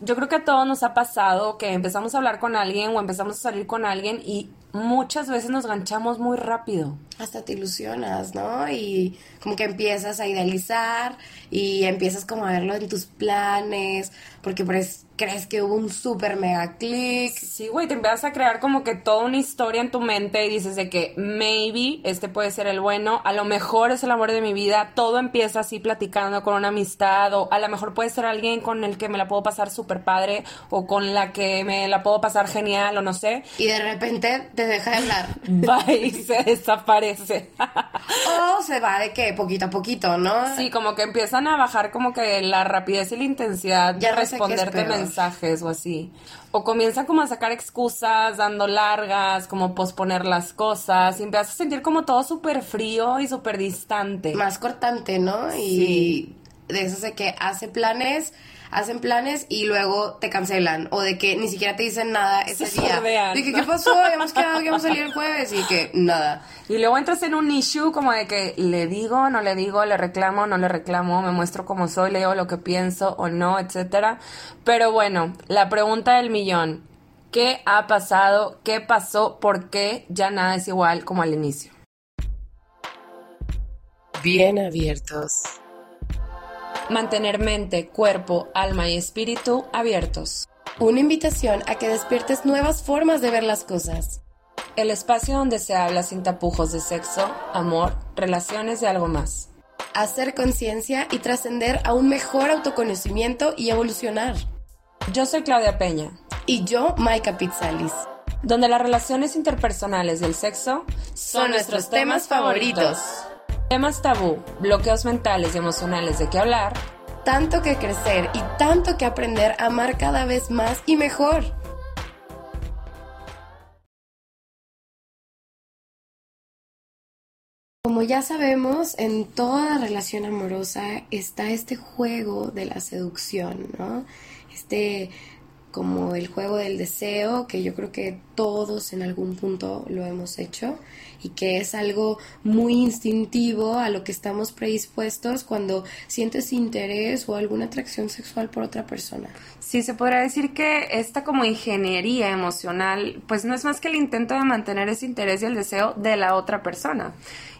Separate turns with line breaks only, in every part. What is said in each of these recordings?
yo creo que a todos nos ha pasado que empezamos a hablar con alguien o empezamos a salir con alguien y muchas veces nos ganchamos muy rápido.
Hasta te ilusionas, ¿no? Y como que empiezas a idealizar y empiezas como a verlo en tus planes, porque pues crees que hubo un super mega click.
Sí, güey, te empiezas a crear como que toda una historia en tu mente y dices de que maybe este puede ser el bueno, a lo mejor es el amor de mi vida, todo empieza así platicando con una amistad o a lo mejor puede ser alguien con el que me la puedo pasar súper padre o con la que me la puedo pasar genial o no sé.
Y de repente te deja de hablar.
Va y se desaparece.
o se va de que poquito a poquito, ¿no?
Sí, como que empiezan a bajar como que la rapidez y la intensidad de responderte mensajes o así. O comienzan como a sacar excusas, dando largas, como posponer las cosas y empiezas a sentir como todo súper frío y súper distante.
Más cortante, ¿no? Y de eso sé que hace planes hacen planes y luego te cancelan o de que ni siquiera te dicen nada ese día. De que qué pasó, habíamos quedado que íbamos a salir el jueves y que nada.
Y luego entras en un issue como de que le digo, no le digo, le reclamo, no le reclamo, me muestro como soy, leo lo que pienso o no, etcétera. Pero bueno, la pregunta del millón, ¿qué ha pasado? ¿Qué pasó? ¿Por qué ya nada es igual como al inicio?
Bien abiertos.
Mantener mente, cuerpo, alma y espíritu abiertos.
Una invitación a que despiertes nuevas formas de ver las cosas.
El espacio donde se habla sin tapujos de sexo, amor, relaciones y algo más.
Hacer conciencia y trascender a un mejor autoconocimiento y evolucionar.
Yo soy Claudia Peña.
Y yo, Maika Pizzalis.
Donde las relaciones interpersonales del sexo
son, nuestros temas favoritos.
Temas tabú, bloqueos mentales y emocionales de qué hablar.
Tanto que crecer y tanto que aprender a amar cada vez más y mejor. Como ya sabemos, en toda relación amorosa está este juego de la seducción, ¿no? Este como el juego del deseo, que yo creo que todos en algún punto lo hemos hecho y que es algo muy instintivo a lo que estamos predispuestos cuando sientes interés o alguna atracción sexual por otra persona.
Sí, se podría decir que esta como ingeniería emocional, pues no es más que el intento de mantener ese interés y el deseo de la otra persona.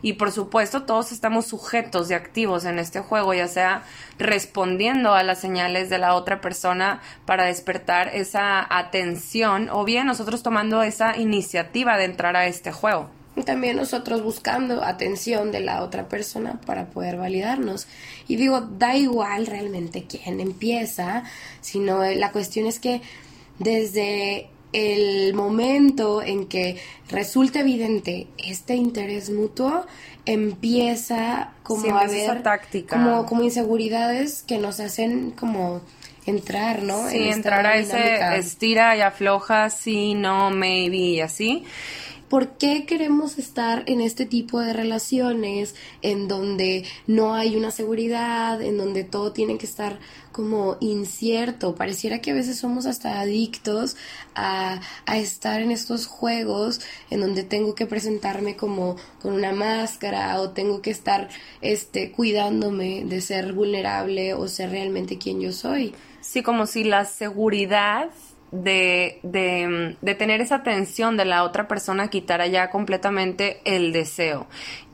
Y por supuesto todos estamos sujetos y activos en este juego, ya sea respondiendo a las señales de la otra persona para despertar esa atención o bien nosotros tomando esa iniciativa de entrar a este juego.
También nosotros buscando atención de la otra persona para poder validarnos. Y digo, da igual realmente quién empieza, sino la cuestión es que desde el momento en que resulta evidente este interés mutuo, empieza como a haber Como, como inseguridades que nos hacen como entrar, ¿no?
Sí, entrar a ese estira y afloja, sí, no, maybe y así.
¿Por qué queremos estar en este tipo de relaciones en donde no hay una seguridad, en donde todo tiene que estar como incierto? Pareciera que a veces somos hasta adictos a, a estar en estos juegos en donde tengo que presentarme como con una máscara o tengo que estar este, cuidándome de ser vulnerable o ser realmente quien yo soy.
Sí, como si la seguridad de, de, de, tener esa tensión de la otra persona quitara ya completamente el deseo.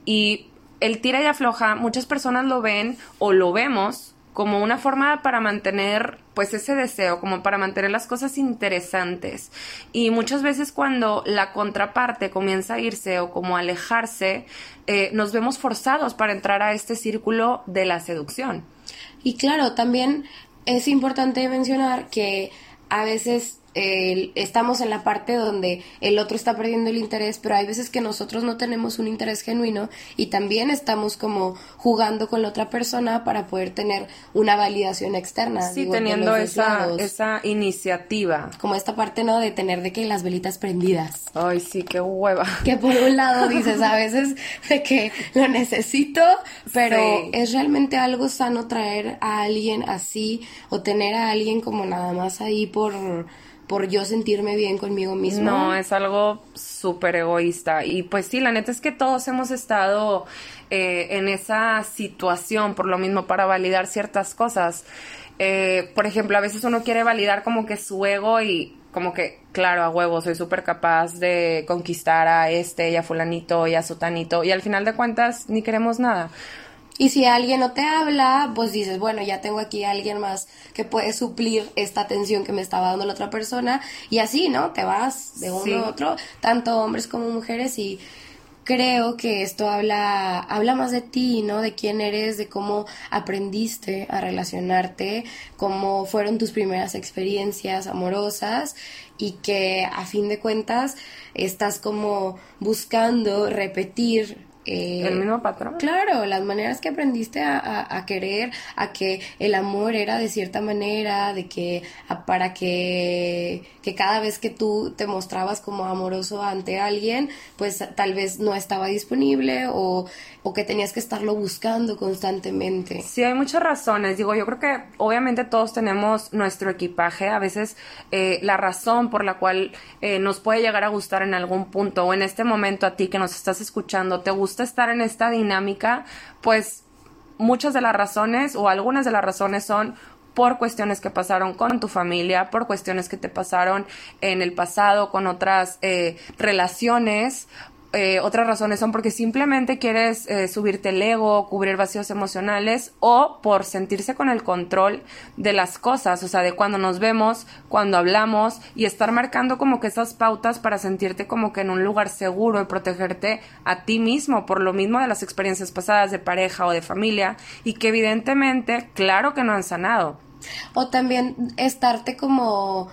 Y el tira y afloja, muchas personas lo ven o lo vemos como una forma para mantener pues ese deseo, como para mantener las cosas interesantes. Y muchas veces cuando la contraparte comienza a irse o como a alejarse, eh, nos vemos forzados para entrar a este círculo de la seducción.
Y claro, también es importante mencionar que a veces estamos en la parte donde el otro está perdiendo el interés, pero hay veces que nosotros no tenemos un interés genuino y también estamos como jugando con la otra persona para poder tener una validación externa.
Sí, teniendo esa, esa iniciativa.
Como esta parte, ¿no? De tener de que las velitas prendidas.
Ay, sí, qué hueva.
Que por un lado dices a veces de que lo necesito, pero es realmente algo sano traer a alguien así o tener a alguien como nada más ahí por por yo sentirme bien conmigo misma.
No, es algo súper egoísta. Y pues sí, la neta es que todos hemos estado eh, en esa situación por lo mismo para validar ciertas cosas. eh, por ejemplo, a veces uno quiere validar como que su ego y como que, claro, a huevo, soy súper capaz de conquistar a este y a fulanito y a sutanito y al final de cuentas ni queremos nada.
Y si alguien no te habla, pues dices, bueno, ya tengo aquí a alguien más que puede suplir esta atención que me estaba dando la otra persona. Y así, ¿no? Te vas de uno a otro, tanto hombres como mujeres, y creo que esto habla, habla más de ti, ¿no? De quién eres, de cómo aprendiste a relacionarte, cómo fueron tus primeras experiencias amorosas y que a fin de cuentas estás como buscando repetir
eh, el mismo patrón.
Claro, las maneras que aprendiste a, querer, a que el amor era de cierta manera, de que para que, que cada vez que tú te mostrabas como amoroso ante alguien, pues tal vez no estaba disponible o, o que tenías que estarlo buscando constantemente.
Sí, hay muchas razones. Digo, yo creo que obviamente todos tenemos nuestro equipaje. A veces eh, la razón por la cual eh, nos puede llegar a gustar en algún punto o en este momento a ti que nos estás escuchando, te gusta estar en esta dinámica, pues muchas de las razones o algunas de las razones son por cuestiones que pasaron con tu familia, por cuestiones que te pasaron en el pasado con otras eh, relaciones eh, otras razones son porque simplemente quieres eh, subirte el ego, cubrir vacíos emocionales o por sentirse con el control de las cosas, o sea, de cuando nos vemos, cuando hablamos y estar marcando como que esas pautas para sentirte como que en un lugar seguro y protegerte a ti mismo por lo mismo de las experiencias pasadas de pareja o de familia y que evidentemente, claro que no han sanado.
O también estarte como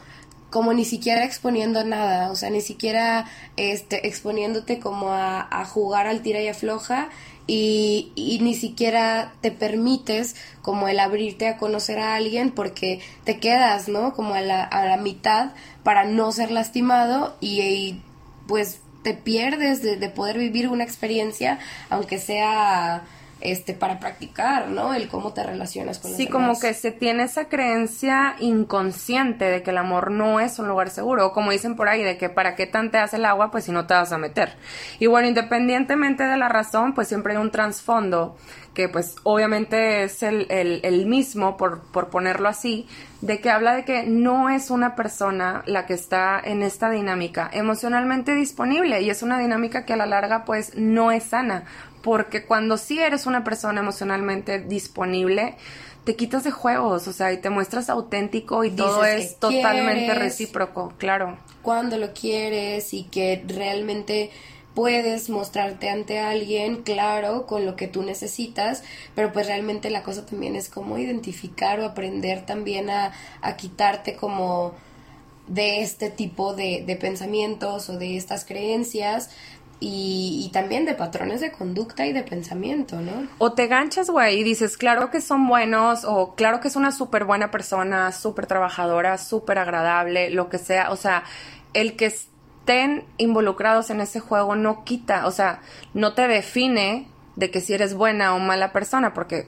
como ni siquiera exponiendo nada, o sea, ni siquiera este, exponiéndote como a, a jugar al tira y afloja y, y, ni siquiera te permites como el abrirte a conocer a alguien porque te quedas, ¿no? Como a la, a la mitad para no ser lastimado y, pues te pierdes de, de poder vivir una experiencia, aunque sea este para practicar, ¿no? El cómo te relacionas con los
Sí, como que se tiene esa creencia inconsciente de que el amor no es un lugar seguro, o como dicen por ahí, de que para qué tanteas el agua, pues si no te vas a meter. Y bueno, independientemente de la razón, pues siempre hay un trasfondo que pues obviamente es el, el, el mismo, por, por ponerlo así, de que habla de que no es una persona la que está en esta dinámica emocionalmente disponible y es una dinámica que a la larga pues no es sana porque cuando sí eres una persona emocionalmente disponible, te quitas de juegos, o sea, y te muestras auténtico y todo es totalmente recíproco, claro.
Cuando lo quieres y que realmente puedes mostrarte ante alguien, claro, con lo que tú necesitas, pero pues realmente la cosa también es como identificar o aprender también a, a quitarte como de este tipo de, de pensamientos o de estas creencias y, también de patrones de conducta y de pensamiento, ¿no?
O te ganchas, güey, y dices, claro que son buenos, o claro que es una súper buena persona, súper trabajadora, súper agradable, lo que sea. O sea, el que estén involucrados en ese juego no quita, o sea, no te define de que si eres buena o mala persona, porque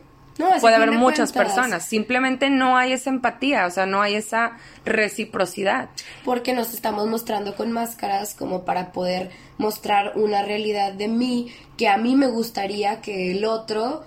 puede haber muchas personas. Simplemente no hay esa empatía, o sea, no hay esa reciprocidad.
Porque nos estamos mostrando con máscaras como para poder mostrar una realidad de mí que a mí me gustaría que el otro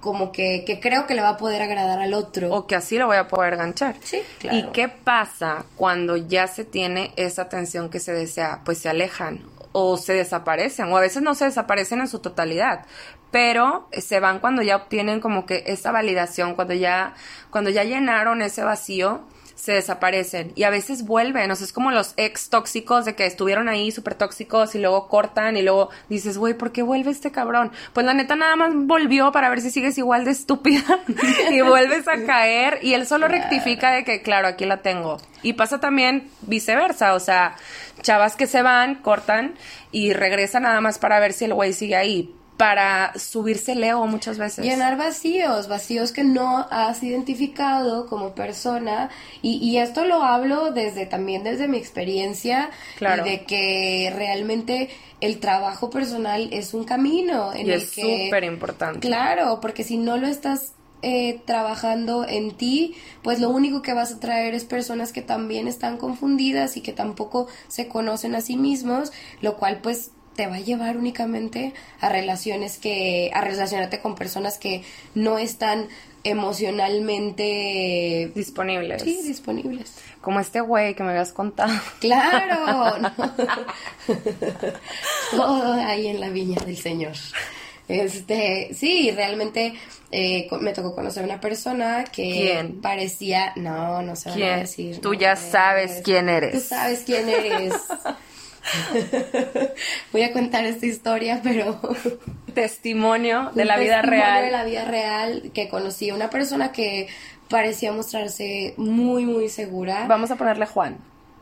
como que, que creo que le va a poder agradar al otro.
O que así lo voy a poder ganchar.
Sí, claro.
¿Y qué pasa cuando ya se tiene esa atención que se desea? Pues se alejan o se desaparecen, o a veces no se desaparecen en su totalidad, pero se van cuando ya obtienen como que esa validación, cuando ya, cuando ya llenaron ese vacío, se desaparecen y a veces vuelven, o sea, es como los ex tóxicos de que estuvieron ahí súper tóxicos y luego cortan y luego dices, güey, ¿por qué vuelve este cabrón? Pues la neta nada más volvió para ver si sigues igual de estúpida y vuelves a caer y él solo rectifica de que, claro, aquí la tengo. Y pasa también viceversa, o sea, chavas que se van, cortan y regresan nada más para ver si el güey sigue ahí para subirse el ego muchas veces.
Llenar vacíos, vacíos que no has identificado como persona y, y esto lo hablo desde también desde mi experiencia
claro.
y de que realmente el trabajo personal es un camino en
y
el
es
que
súper importante.
Claro, porque si no lo estás eh, trabajando en ti, pues lo único que vas a traer es personas que también están confundidas y que tampoco se conocen a sí mismos, lo cual pues te va a llevar únicamente a relaciones que, a relacionarte con personas que no están emocionalmente
disponibles.
Sí, disponibles.
Como este güey que me habías contado.
Claro. Todo ahí en la viña del Señor. Este, sí, realmente eh, me tocó conocer a una persona que parecía, no, no se va a decir.
Tú ya sabes quién eres.
Tú sabes quién eres. Voy a contar esta historia, pero
testimonio de la vida real.
de la vida real que conocí a una persona que parecía mostrarse muy muy segura.
Vamos a ponerle Juan.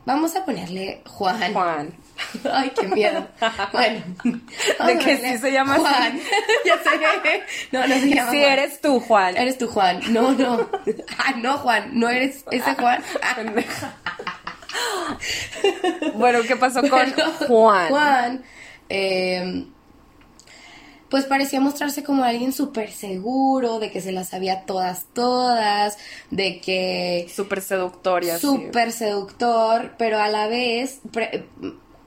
Vamos a ponerle Juan.
Juan.
Ay, qué miedo. Bueno.
De que sí se llama
Juan. ya sé. No, no se llama
Sí, eres tú, Juan.
Eres tú, Juan. No, no. Ah, no, Juan. No eres ese Juan.
bueno, ¿qué pasó con Juan?
Juan, eh, pues parecía mostrarse como alguien súper seguro, de que se las sabía todas, todas, de que...
Súper seductor y
Súper seductor, pero a la vez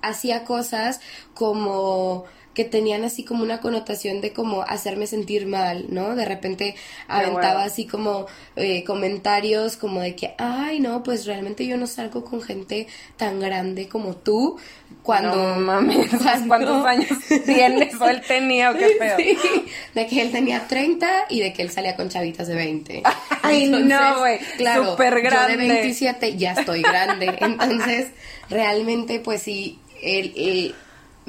hacía cosas como que tenían así como una connotación de como hacerme sentir mal, ¿no? De repente aventaba así como eh, comentarios como de que, ay, no, pues realmente yo no salgo con gente tan grande como tú. Cuando,
no, mames, ¿cuántos años tienes o él tenía o qué pedo? Sí,
de que él tenía 30 y de que él salía con chavitas de 20.
Ay, no, güey, claro, súper grande.
Yo de 27 ya estoy grande, entonces realmente pues sí, el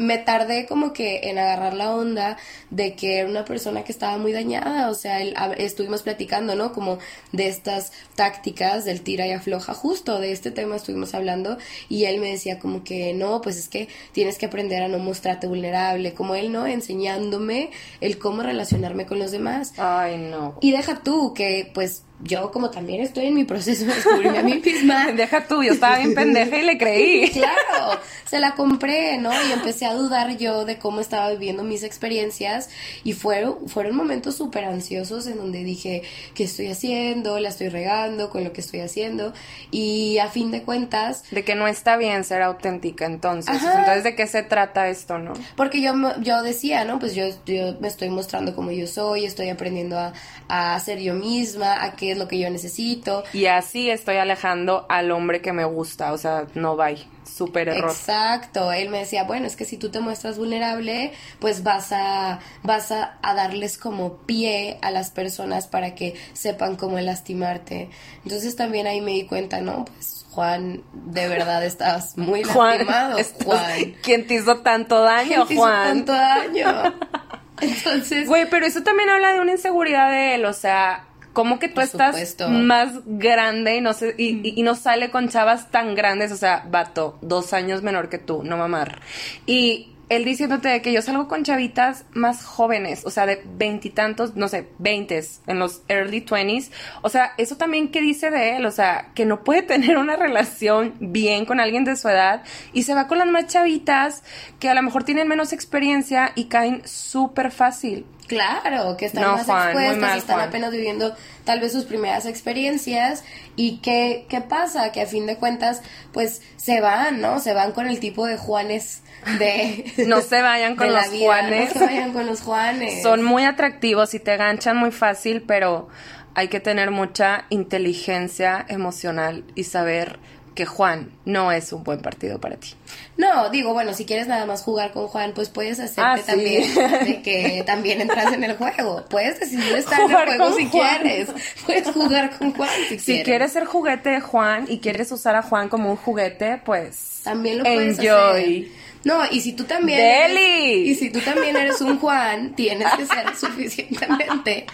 me tardé como que en agarrar la onda de que era una persona que estaba muy dañada, o sea, estuvimos platicando, ¿no? Como de estas tácticas del tira y afloja, justo de este tema estuvimos hablando y él me decía como que no, pues es que tienes que aprender a no mostrarte vulnerable, como él, ¿no? Enseñándome el cómo relacionarme con los demás.
Ay, no.
Y deja tú que pues yo como también estoy en mi proceso de descubrirme a mí misma.
Deja tú, yo estaba bien pendeja y le creí.
claro, se la compré, ¿no? Y empecé a dudar yo de cómo estaba viviendo mis experiencias y fueron, fueron momentos súper ansiosos en donde dije, ¿qué estoy haciendo? La estoy regando con lo que estoy haciendo y a fin de cuentas...
De que no está bien ser auténtica entonces. Entonces, ¿de qué se trata esto, no?
Porque yo, yo decía, ¿no? Pues yo, yo me estoy mostrando como yo soy, estoy aprendiendo a, a ser yo misma, a que es lo que yo necesito.
Y así estoy alejando al hombre que me gusta, o sea, no va súper error.
Exacto, él me decía, bueno, es que si tú te muestras vulnerable, pues vas a, vas a, darles como pie a las personas para que sepan cómo lastimarte. Entonces también ahí me di cuenta, ¿no? Pues Juan, de verdad estás muy lastimado, Juan.
¿Quién te hizo tanto daño,
¿Quién
Juan?
Te hizo tanto daño. Entonces.
Güey, pero eso también habla de una inseguridad de él, o sea, como que tú estás más grande y no, se, y, no sale con chavas tan grandes? O sea, vato, dos años menor que tú, no mamar. Y él diciéndote que yo salgo con chavitas más jóvenes, o sea, de veintitantos, no sé, veintes, en los early twenties. O sea, eso también que dice de él, o sea, que no puede tener una relación bien con alguien de su edad y se va con las más chavitas que a lo mejor tienen menos experiencia y caen súper fácil.
Claro, que están más expuestas, están apenas viviendo tal vez sus primeras experiencias y qué, qué pasa, que a fin de cuentas pues se van, ¿no? Se van con el tipo de Juanes de...
no se vayan con los Juanes.
No se vayan con los Juanes.
Son muy atractivos y te ganchan muy fácil, pero hay que tener mucha inteligencia emocional y saber que Juan no es un buen partido para ti.
No, digo, bueno, si quieres nada más jugar con Juan, pues puedes hacerte ah, también de que también entras en el juego. Puedes decidir estar en el juego si quieres. Puedes jugar con Juan si, quieres.
Si quieres ser juguete de Juan y quieres usar a Juan como un juguete, pues
también lo puedes enjoy. No, y si tú también
Eres,
y si tú también eres un Juan, tienes que ser suficientemente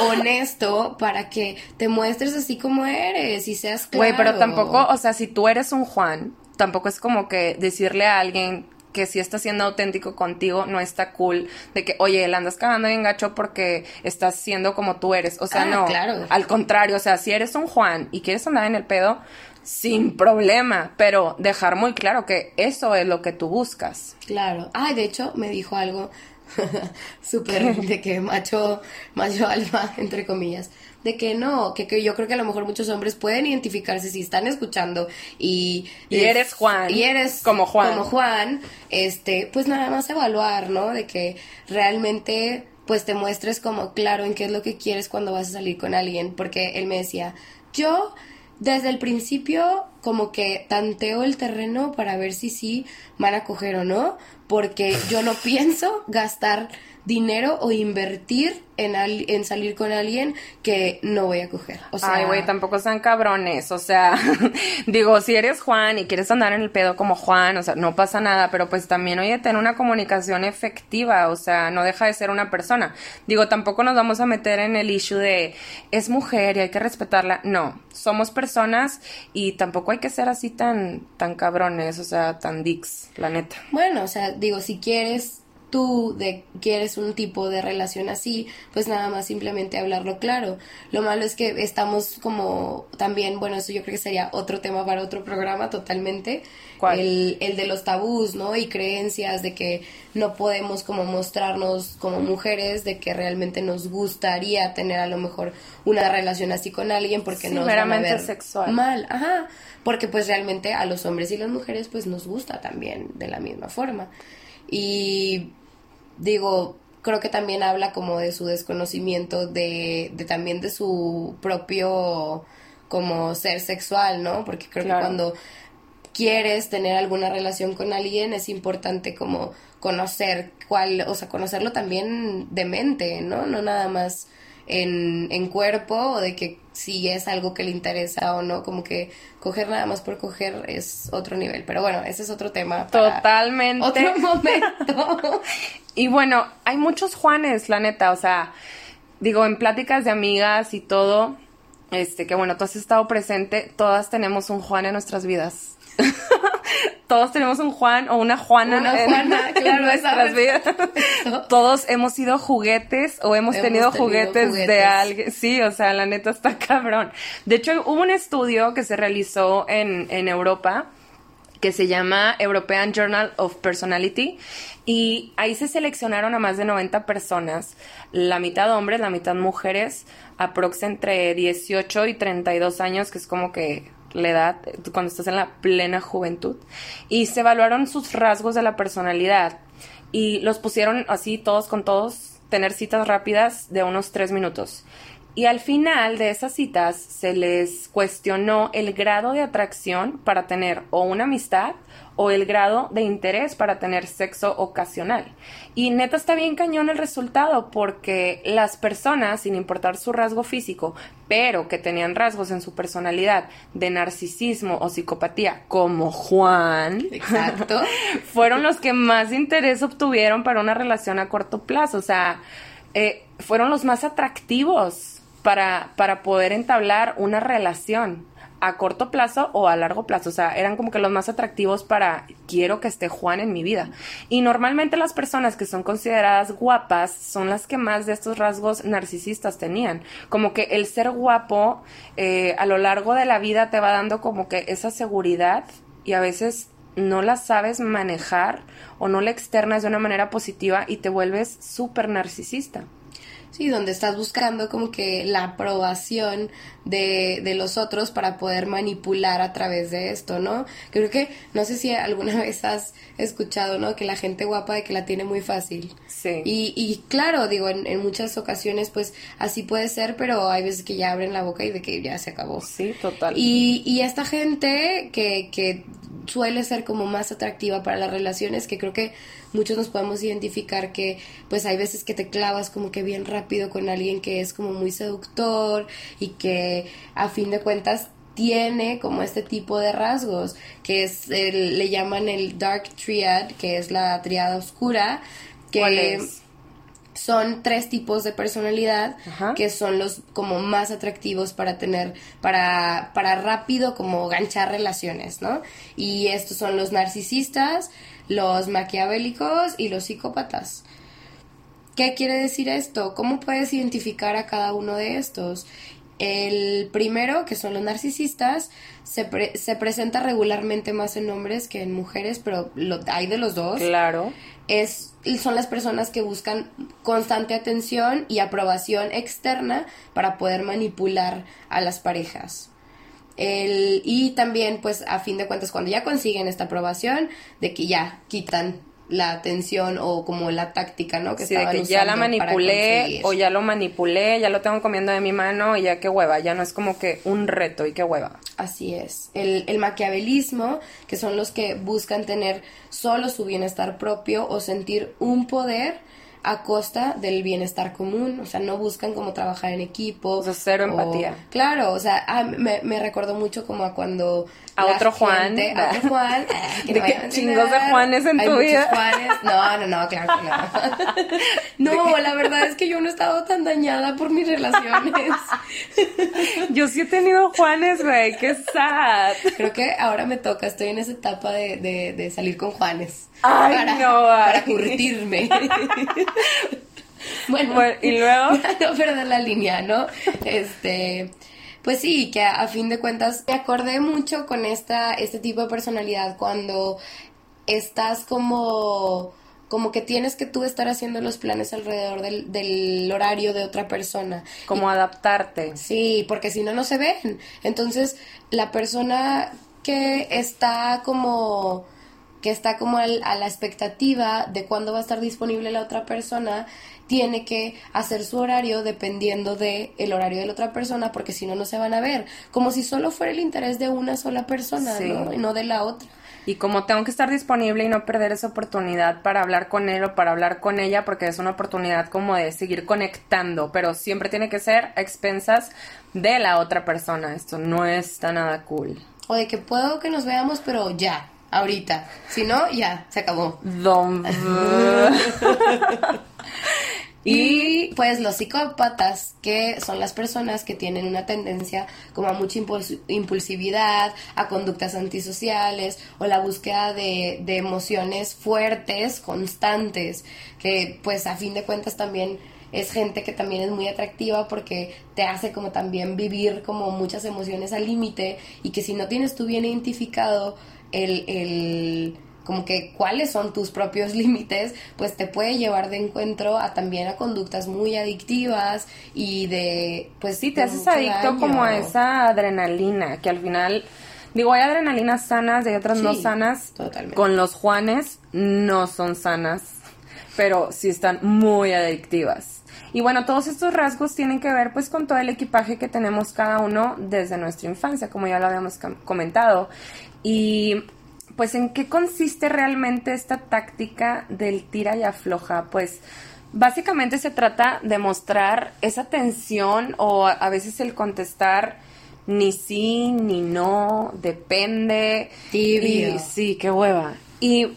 honesto para que te muestres así como eres y seas claro.
Güey, pero tampoco, o sea, si tú eres un Juan, tampoco es como que decirle a alguien que si está siendo auténtico contigo no está cool de que, oye, él andas cagando bien gacho porque estás siendo como tú eres. O sea, ah, no.
Claro.
Al contrario, o sea, si eres un Juan y quieres andar en el pedo, sin problema, pero dejar muy claro que eso es lo que tú buscas.
Claro. Ah, de hecho, me dijo algo súper de que macho, macho alfa, entre comillas. de que no, que, que yo creo que a lo mejor muchos hombres pueden identificarse si están escuchando y...
Y eres Juan.
Y eres
como Juan.
Como Juan, este, pues nada más evaluar, ¿no? De que realmente pues te muestres como claro en qué es lo que quieres cuando vas a salir con alguien, porque él me decía, yo desde el principio como que tanteo el terreno para ver si sí van a coger o no, porque yo no pienso gastar dinero o invertir en, en salir con alguien que no voy a coger. O sea,
Ay, güey, tampoco sean cabrones. O sea, digo, si eres Juan y quieres andar en el pedo como Juan, o sea, no pasa nada, pero pues también, oye, tener una comunicación efectiva, o sea, no deja de ser una persona. Digo, tampoco nos vamos a meter en el issue de es mujer y hay que respetarla. No, somos personas y tampoco hay que ser así tan, tan cabrones, o sea, tan dicks, la neta.
Bueno, o sea, digo, si quieres tú de quieres un tipo de relación así, pues nada más simplemente hablarlo claro. Lo malo es que estamos como también, bueno, eso yo creo que sería otro tema para otro programa totalmente. El, el de los tabús, ¿no? Y creencias de que no podemos como mostrarnos como mujeres, de que realmente nos gustaría tener a lo mejor una relación así con alguien porque no nos van a ver
sexual.
mal. Ajá, porque pues realmente a los hombres y las mujeres pues nos gusta también de la misma forma. Y digo, creo que también habla como de su desconocimiento de, de también de su propio como ser sexual, ¿no? Porque creo que cuando quieres tener alguna relación con alguien es importante como conocer cuál, o sea, conocerlo también de mente, ¿no? No nada más en, en cuerpo o de que si es algo que le interesa o no, como que coger nada más por coger es otro nivel. Pero bueno, ese es otro tema.
Totalmente.
Otro momento.
y bueno, hay muchos Juanes, la neta, o sea, digo, en pláticas de amigas y todo, este, que bueno, tú has estado presente, todas tenemos un Juan en nuestras vidas. Todos tenemos un Juan o una Juana,
en,
nuestras vidas. Todos hemos sido juguetes o hemos, tenido, juguetes, de alguien. Sí, o sea, la neta está cabrón. De hecho, hubo un estudio que se realizó en, en Europa que se llama European Journal of Personality y ahí se seleccionaron a más de 90 personas, la mitad hombres, la mitad mujeres, aprox entre 18 y 32 años, que es como que la edad, cuando estás en la plena juventud, y se evaluaron sus rasgos de la personalidad y los pusieron así todos con todos, tener citas rápidas de unos tres minutos. Y al final de esas citas se les cuestionó el grado de atracción para tener o una amistad o el grado de interés para tener sexo ocasional. Y neta está bien cañón el resultado porque las personas, sin importar su rasgo físico, pero que tenían rasgos en su personalidad de narcisismo o psicopatía, como Juan,
Exacto.
fueron los que más interés obtuvieron para una relación a corto plazo. O sea, eh, fueron los más atractivos para, para poder entablar una relación a corto plazo o a largo plazo. O sea, eran como que los más atractivos para quiero que esté Juan en mi vida. Y normalmente las personas que son consideradas guapas son las que más de estos rasgos narcisistas tenían. Como que el ser guapo eh, a lo largo de la vida te va dando como que esa seguridad y a veces no la sabes manejar o no la externas de una manera positiva y te vuelves súper narcisista.
Sí, donde estás buscando como que la aprobación de, de, los otros para poder manipular a través de esto, ¿no? Creo que, no sé si alguna vez has escuchado, ¿no? Que la gente guapa de que la tiene muy fácil.
Sí.
Y, y claro, digo, en, en muchas ocasiones pues así puede ser, pero hay veces que ya abren la boca y de que ya se acabó.
Sí, total.
Y, y esta gente que, que suele ser como más atractiva para las relaciones, que creo que muchos nos podemos identificar que pues hay veces que te clavas como que bien rápido con alguien que es como muy seductor y que a fin de cuentas tiene como este tipo de rasgos que es el, le llaman el dark triad que es la triada oscura que son tres tipos de personalidad que son los como más atractivos para tener, para, para rápido como ganchar relaciones, ¿no? Y estos son los narcisistas, los maquiavélicos y los psicópatas. ¿Qué quiere decir esto? ¿Cómo puedes identificar a cada uno de estos? El primero, que son los narcisistas, se, se presenta regularmente más en hombres que en mujeres, pero lo, hay de los dos.
Claro.
Es, son las personas que buscan constante atención y aprobación externa para poder manipular a las parejas. El, y también, pues, a fin de cuentas, cuando ya consiguen esta aprobación, de que ya quitan la atención o como la táctica, ¿no?
Que sí, de que ya la manipulé o ya lo manipulé, ya lo tengo comiendo de mi mano y ya qué hueva, ya no es como que un reto y qué hueva.
Así es. El, el maquiavelismo, que son los que buscan tener solo su bienestar propio o sentir un poder a costa del bienestar común, o sea, no buscan como trabajar en equipo.
O sea, cero empatía.
Claro, o sea, ah, me, me recordó mucho como a cuando...
A otro Juan.
a otro Juan.
¿De qué chingos de Juanes en tu vida?
Juanes. No, no, no, claro no. no, la verdad es que yo no he estado tan dañada por mis relaciones.
yo sí he tenido Juanes, güey, qué sad.
Creo que ahora me toca, estoy en esa etapa de, de, de salir con Juanes.
Ay,
para,
no,
para curtirme. bueno,
y luego
no perder la línea, ¿no? Este, pues sí, que a, fin de cuentas me acordé mucho con esta este tipo de personalidad cuando estás como como que tienes que tú estar haciendo los planes alrededor del, del horario de otra persona.
Como adaptarte.
Sí, porque si no, no se ven. Entonces, la persona que está como que está como a la expectativa de cuándo va a estar disponible la otra persona, tiene que hacer su horario dependiendo de el horario de la otra persona, porque si no, no se van a ver. Como si solo fuera el interés de una sola persona, ¿no? Y no de la otra.
Y como tengo que estar disponible y no perder esa oportunidad para hablar con él o para hablar con ella, porque es una oportunidad como de seguir conectando, pero siempre tiene que ser a expensas de la otra persona. Esto no está nada cool.
O de que puedo que nos veamos, pero ya, ahorita. Si no, ya, se acabó. y pues los psicópatas, que son las personas que tienen una tendencia como a mucha impulsividad, a conductas antisociales o la búsqueda de, de emociones fuertes, constantes, que pues a fin de cuentas también es gente que también es muy atractiva porque te hace como también vivir como muchas emociones al límite y que si no tienes tú bien identificado el, el como que cuáles son tus propios límites, pues te puede llevar de encuentro a también a conductas muy adictivas y de, pues
sí, te haces adicto como a esa adrenalina, que al final, digo, hay adrenalinas sanas y hay otras no sanas.
Totalmente.
Con los Juanes no son sanas, pero sí están muy adictivas. Y bueno, todos estos rasgos tienen que ver pues con todo el equipaje que tenemos cada uno desde nuestra infancia, como ya lo habíamos comentado. Y pues en qué consiste realmente esta táctica del tira y afloja? Pues básicamente se trata de mostrar esa tensión o a veces el contestar ni sí, ni no, depende.
Tibio.
sí, qué hueva. Y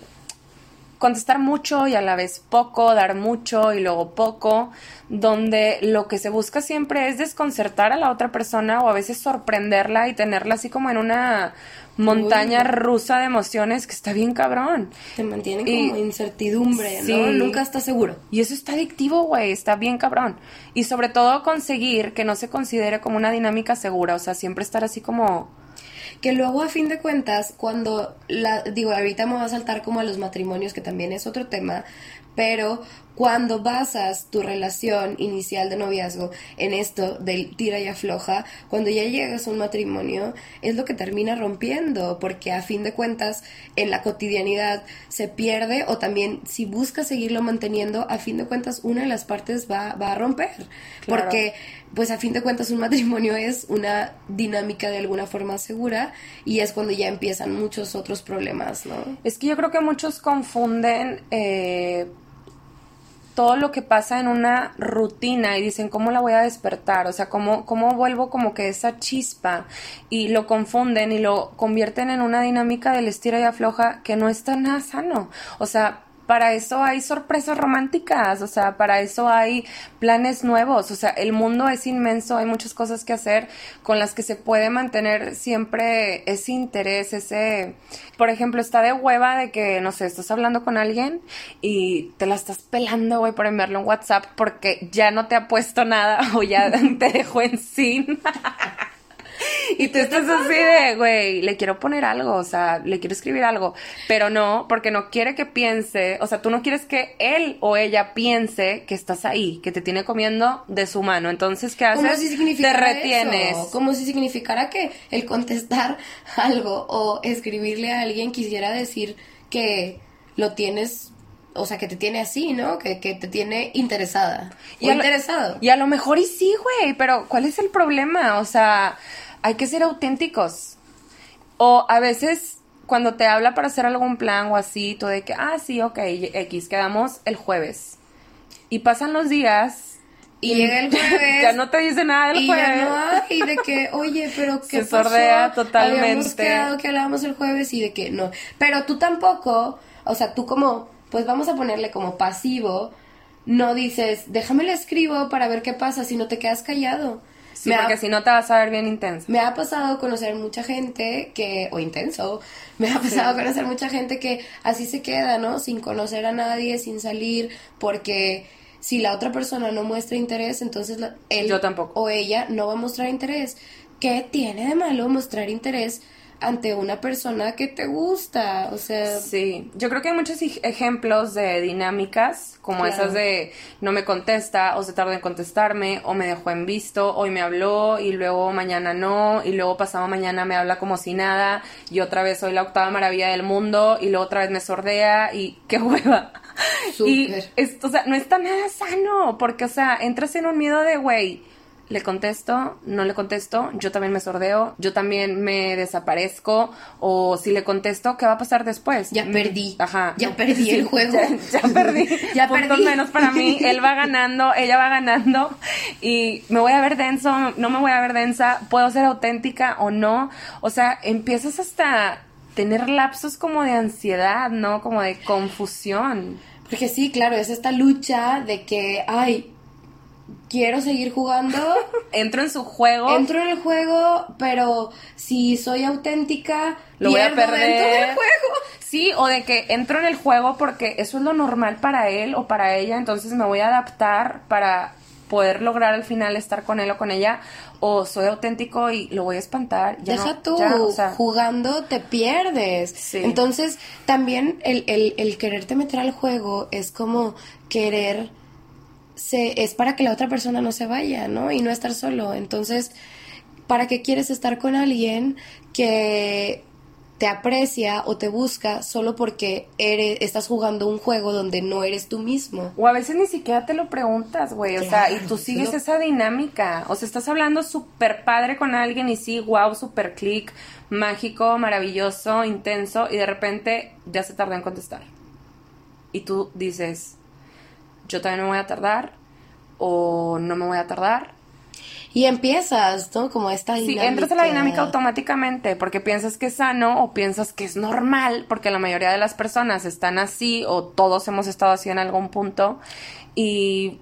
contestar mucho y a la vez poco, dar mucho y luego poco, donde lo que se busca siempre es desconcertar a la otra persona o a veces sorprenderla y tenerla así como en una montaña rusa de emociones que está bien cabrón.
Te mantiene como incertidumbre, ¿no? Nunca estás seguro.
Y eso está adictivo, güey, está bien cabrón. Y sobre todo conseguir que no se considere como una dinámica segura, o sea, siempre estar así como
que luego a fin de cuentas, cuando la, digo, ahorita me va a saltar como a los matrimonios, que también es otro tema, pero cuando basas tu relación inicial de noviazgo en esto del tira y afloja, cuando ya llegas a un matrimonio, es lo que termina rompiendo, porque a fin de cuentas en la cotidianidad se pierde o también si buscas seguirlo manteniendo, a fin de cuentas una de las partes va, va a romper, porque pues a fin de cuentas un matrimonio es una dinámica de alguna forma segura y es cuando ya empiezan muchos otros problemas, ¿no?
Es que yo creo que muchos confunden... Eh todo lo que pasa en una rutina y dicen, ¿cómo la voy a despertar? O sea, ¿cómo, cómo vuelvo como que esa chispa? Y lo confunden y lo convierten en una dinámica del estira y afloja que no está nada sano. O sea, para eso hay sorpresas románticas, o sea, para eso hay planes nuevos, o sea, el mundo es inmenso, hay muchas cosas que hacer con las que se puede mantener siempre ese interés, ese, por ejemplo, está de hueva de que, no sé, estás hablando con alguien y te la estás pelando, güey, por enviarle un WhatsApp porque ya no te ha puesto nada o ya te dejó en sin. y tú estás así de, güey, le quiero poner algo, o sea, le quiero escribir algo, pero no, porque no quiere que piense, o sea, tú no quieres que él o ella piense que estás ahí, que te tiene comiendo de su mano. Entonces, ¿qué haces?
Como si significara te retienes. Como si significara que el contestar algo o escribirle a alguien quisiera decir que lo tienes o sea, que te tiene así, ¿no? Que, que te tiene interesada.
Y interesado. y a lo mejor y sí, güey, pero ¿cuál es el problema? O sea, hay que ser auténticos. O a veces cuando te habla para hacer algún plan o así, tú de que, ah, sí, ok, X, quedamos el jueves. Y pasan los días.
Y, llega el jueves.
ya no te dice nada del jueves.
Ya no, y de que, oye, pero ¿qué
Se sordea totalmente.
Habíamos quedado que hablábamos el jueves y de que no. Pero tú tampoco, o sea, tú como, pues vamos a ponerle como pasivo, no dices, déjame le escribo para ver qué pasa si no te quedas callado.
Sí, porque si no te vas a ver bien intenso.
Me ha pasado conocer mucha gente que, o intenso, me ha pasado conocer mucha gente que así se queda, ¿no? Sin conocer a nadie, sin salir, porque si la otra persona no muestra interés, entonces él
Yo tampoco.
o ella no va a mostrar interés. ¿Qué tiene de malo mostrar interés ante una persona que te gusta, o sea...
Sí, yo creo que hay muchos ejemplos de dinámicas, como esas de no me contesta, o se tarda en contestarme, o me dejó en visto, hoy me habló, y luego mañana no, y luego pasado mañana me habla como si nada, y otra vez soy la octava maravilla del mundo, y luego otra vez me sordea, y qué hueva. Y esto, o sea, no está nada sano, porque, o sea, entras en un miedo de, güey, le contesto, no le contesto, yo también me sordeo, yo también me desaparezco, o si le contesto, ¿qué va a pasar después?
Ya perdí.
Ajá.
Ya perdí el juego.
Ya, perdí. ya Puntos menos para mí. Él va ganando, ella va ganando, y me voy a ver denso, no me voy a ver densa, puedo ser auténtica o no. O sea, empiezas hasta tener lapsos como de ansiedad, ¿no? Como de confusión.
Porque sí, claro, es esta lucha de que, ay, quiero seguir jugando.
Entro en su juego.
Entro en el juego, pero si soy auténtica,
lo voy a perder.
Del juego.
Sí, o de que entro en el juego porque eso es lo normal para él o para ella, entonces me voy a adaptar para poder lograr al final estar con él o con ella, o soy auténtico y lo voy a espantar.
Deja tú, jugando te pierdes. Entonces, también el, el, el quererte meter al juego es como querer se, es para que la otra persona no se vaya, ¿no? Y no estar solo. Entonces, ¿para qué quieres estar con alguien que te aprecia o te busca solo porque eres, estás jugando un juego donde no eres tú mismo.
O a veces ni siquiera te lo preguntas, güey. o sea, y tú sigues esa dinámica. O sea, estás hablando súper padre con alguien y sí, wow, súper click, mágico, maravilloso, intenso, y de repente ya se tardó en contestar. Y tú dices, yo también me voy a tardar o no me voy a tardar.
Y empiezas, ¿no? Como esta
dinámica. Sí, entras en la dinámica automáticamente porque piensas que es sano o piensas que es normal porque la mayoría de las personas están así o todos hemos estado así en algún punto y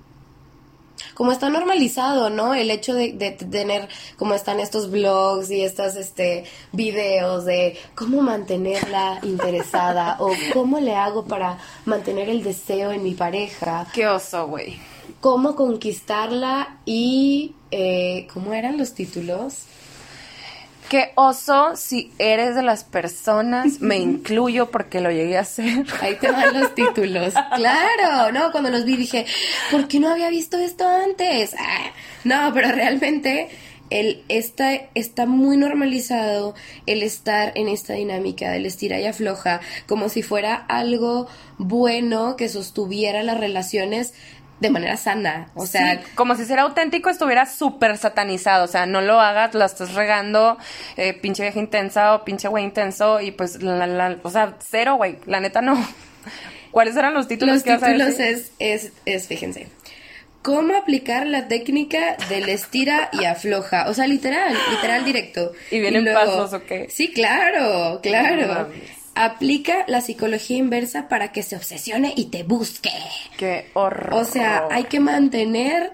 como está normalizado, ¿no? El hecho de, tener, como están estos blogs y estos este, videos de cómo mantenerla interesada o cómo le hago para mantener el deseo en mi pareja.
Qué oso, güey.
Cómo conquistarla y... Eh, ¿Cómo eran los títulos?
Qué oso si eres de las personas, me incluyo porque lo llegué a hacer.
Ahí te van los títulos. Claro, no, cuando los vi dije, ¿por qué no había visto esto antes? Ah, no, pero realmente el está, está muy normalizado el estar en esta dinámica del estira y afloja, como si fuera algo bueno que sostuviera las relaciones de manera sana. O sea,
como si ser auténtico estuviera súper satanizado. O sea, no lo hagas, la estás regando, eh, pinche vieja intensa o pinche güey intenso. Y pues, la, o sea, cero, güey. La neta no. ¿Cuáles eran los títulos
los títulos es, es, es, fíjense. ¿Cómo aplicar la técnica del estira y afloja? O sea, literal, literal directo.
¿Y vienen pasos o qué?
Sí, claro, claro. Aplica la psicología inversa para que se obsesione y te busque.
Qué horror.
O sea, hay que mantener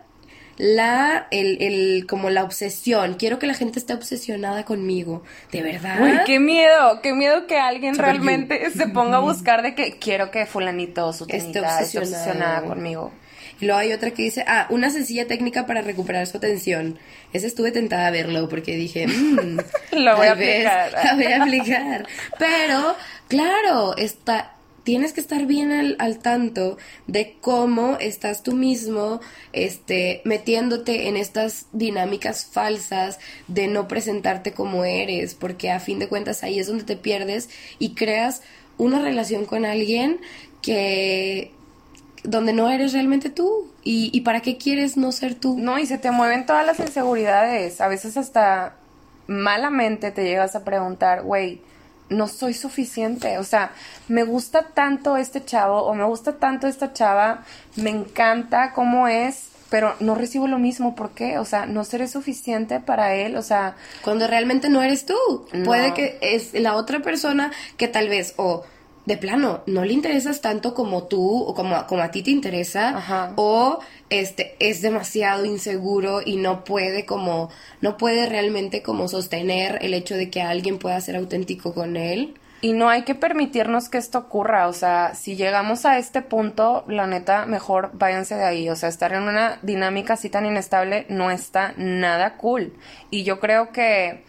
la, el, el, como la obsesión. Quiero que la gente esté obsesionada conmigo. De verdad.
Uy, qué miedo, qué miedo que alguien realmente se ponga a buscar de que quiero que fulanito o su
Esté
obsesionada conmigo.
Y luego hay otra que dice, ah, una sencilla técnica para recuperar su atención. Ese estuve tentada a verlo porque dije, mmm,
Lo voy a
vez
aplicar.
La voy a aplicar. Pero, claro, está, tienes que estar bien al, al tanto de cómo estás tú mismo este, metiéndote en estas dinámicas falsas de no presentarte como eres, porque a fin de cuentas ahí es donde te pierdes y creas una relación con alguien que donde no eres realmente tú y, y para qué quieres no ser tú.
No, y se te mueven todas las inseguridades. A veces hasta malamente te llegas a preguntar, güey, no soy suficiente. O sea, me gusta tanto este chavo o me gusta tanto esta chava, me encanta cómo es, pero no recibo lo mismo. ¿Por qué? O sea, no seré suficiente para él. O sea,
Cuando realmente no eres tú.
No.
Puede que es la otra persona que tal vez o de plano no le interesas tanto como tú o como, como a ti te interesa
Ajá.
o este es demasiado inseguro y no puede como no puede realmente como sostener el hecho de que alguien pueda ser auténtico con él.
Y no hay que permitirnos que esto ocurra, o sea, si llegamos a este punto, la neta, mejor váyanse de ahí, o sea, estar en una dinámica así tan inestable no está nada cool. Y yo creo que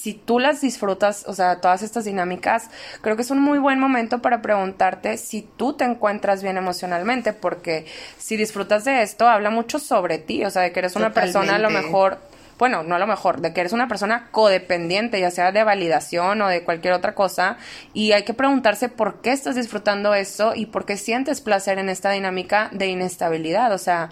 si tú las disfrutas, o sea, todas estas dinámicas, creo que es un muy buen momento para preguntarte si tú te encuentras bien emocionalmente, porque si disfrutas de esto, habla mucho sobre ti, o sea, de que eres una persona a lo mejor bueno, no a lo mejor, de que eres una persona codependiente, ya sea de validación o de cualquier otra cosa, y hay que preguntarse por qué estás disfrutando eso y por qué sientes placer en esta dinámica de inestabilidad, o sea,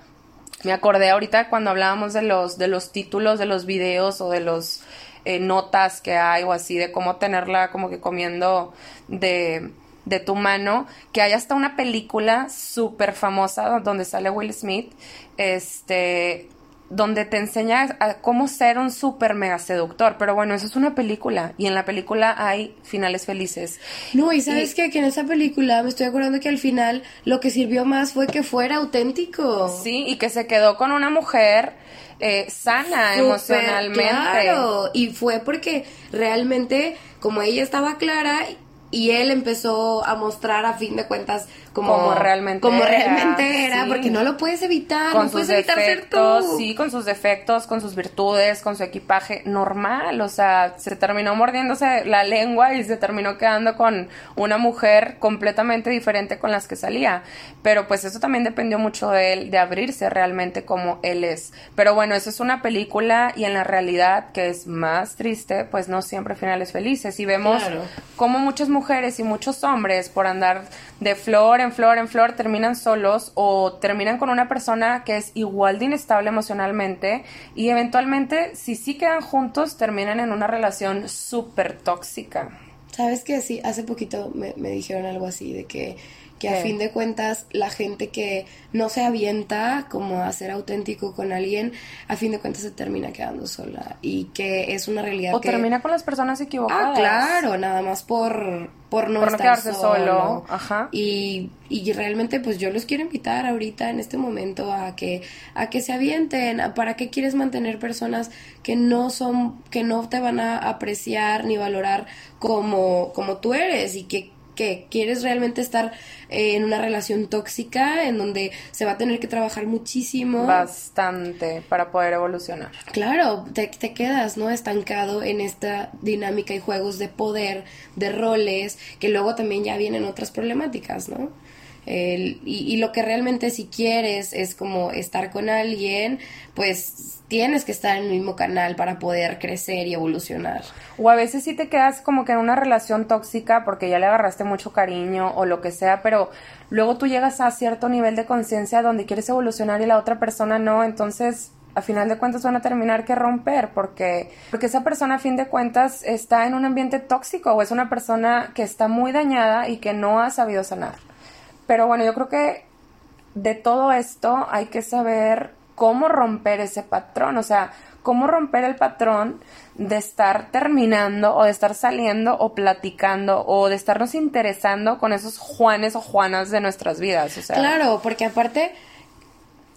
me acordé ahorita cuando hablábamos de los de los títulos de los videos o de los eh, notas que hay o así de cómo tenerla como que comiendo de de tu mano, que hay hasta una película súper famosa donde sale Will Smith, este, donde te enseña a cómo ser un súper mega seductor. Pero bueno, eso es una película y en la película hay finales felices.
No, y sabes
Y-
qué? que en esa película me estoy acordando que al final lo que sirvió más fue que fuera auténtico.
Sí, y que se quedó con una mujer eh, sana emocionalmente.
Claro, y fue porque realmente, como ella estaba clara y él empezó a mostrar a fin de cuentas como,
Como realmente
como
era,
realmente era,
sí.
porque no lo puedes evitar,
con
no
sus
puedes evitar ser
defectos,
tú.
sí, con sus defectos, con sus virtudes, con su equipaje normal, o sea, se terminó mordiéndose la lengua y se terminó quedando con una mujer completamente diferente con las que salía, pero pues eso también dependió mucho de él, de abrirse realmente como él es, pero bueno, eso es una película y en la realidad, que es más triste, pues no siempre finales felices y vemos
Claro.
como muchas mujeres y muchos hombres por andar de flor en flor en flor terminan solos o terminan con una persona que es igual de inestable emocionalmente y eventualmente si sí quedan juntos terminan en una relación súper tóxica.
Sabes que sí, hace poquito me, me dijeron algo así, de que, que a fin de cuentas la gente que no se avienta como a ser auténtico con alguien, a fin de cuentas se termina quedando sola y que es una realidad
O
que...
termina con las personas equivocadas.
Ah, claro, nada más por, por no
Por no
estar
quedarse
solo.
solo, ajá.
Y, y realmente pues yo los quiero invitar ahorita en este momento a que, a que se avienten. a- ¿Para qué quieres mantener personas que no son, que no te van a apreciar ni valorar como, como tú eres y que que quieres realmente estar eh, en una relación tóxica en donde se va a tener que trabajar muchísimo
Bastante para poder evolucionar.
Claro, te, te quedas, ¿no? Estancado en esta dinámica y juegos de poder, de roles, que luego también ya vienen otras problemáticas, ¿no? El- y, lo que realmente si quieres es como estar con alguien, pues tienes que estar en el mismo canal para poder crecer y evolucionar.
O a veces sí te quedas como que en una relación tóxica porque ya le agarraste mucho cariño o lo que sea, pero luego tú llegas a cierto nivel de conciencia donde quieres evolucionar y la otra persona no, entonces a final de cuentas van a terminar que romper porque porque esa persona a fin de cuentas está en un ambiente tóxico o es una persona que está muy dañada y que no ha sabido sanar. Pero bueno, yo creo que de todo esto hay que saber cómo romper ese patrón, o sea, cómo romper el patrón de estar terminando o de estar saliendo o platicando o de estarnos interesando con esos Juanes o Juanas de nuestras vidas. O sea,
claro, porque aparte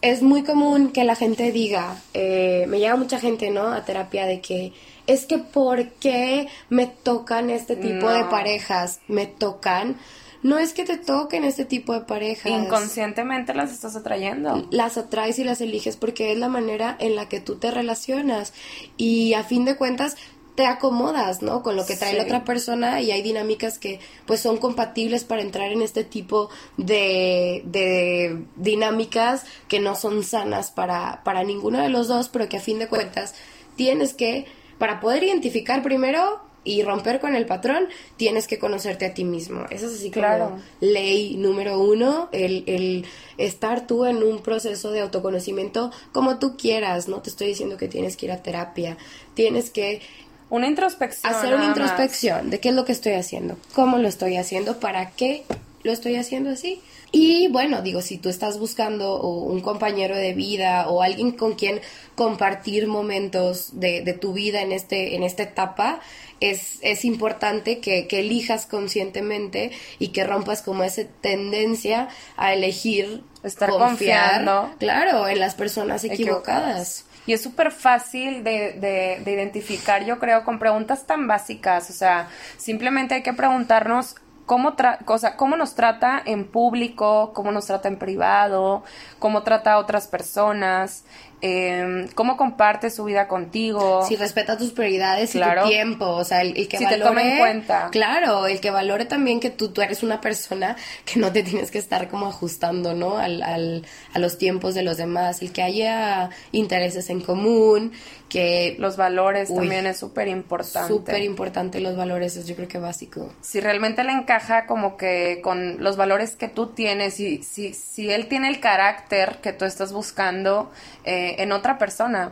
es muy común que la gente diga, eh, me llega mucha gente, ¿no? A terapia de que es que ¿por qué me tocan este tipo de parejas? Me tocan. No es que te toquen este tipo de parejas.
Inconscientemente las estás atrayendo.
Las atraes y las eliges porque es la manera en la que tú te relacionas. Y a fin de cuentas, te acomodas, ¿no? Con lo que trae la otra persona y hay dinámicas que pues son compatibles para entrar en este tipo de, de dinámicas que no son sanas para, para ninguno de los dos, pero que a fin de cuentas tienes que, para poder identificar primero y romper con el patrón, tienes que conocerte a ti mismo. Eso es así claro. ley número uno, el, el estar tú en un proceso de autoconocimiento como tú quieras, no te estoy diciendo que tienes que ir a terapia, tienes que
una introspección.
Hacer una introspección de qué es lo que estoy haciendo, cómo lo estoy haciendo, para qué lo estoy haciendo así. Y bueno, digo, si tú estás buscando un compañero de vida o alguien con quien compartir momentos de, tu vida en, este, en esta etapa, es, es importante que, elijas conscientemente y que rompas como esa tendencia a elegir
estar confiando
claro en las personas equivocadas.
Y es súper fácil de, de, de, identificar, yo creo, con preguntas tan básicas. O sea, simplemente hay que preguntarnos cómo, cosa, cómo nos trata en público, cómo nos trata en privado, cómo trata a otras personas, eh, cómo comparte su vida contigo.
Si respeta tus prioridades y tu tiempo, o sea, el, que
si
valore,
te toma en cuenta.
Claro, el que valore también que tú, tú eres una persona que no te tienes que estar como ajustando, ¿no? Al, al, a los tiempos de los demás, el que haya intereses en común, que...
Los valores también es súper importante.
Súper importante los valores, es yo creo que básico.
Si realmente le encaja como que con los valores que tú tienes y si, si él tiene el carácter que tú estás buscando, eh, en otra persona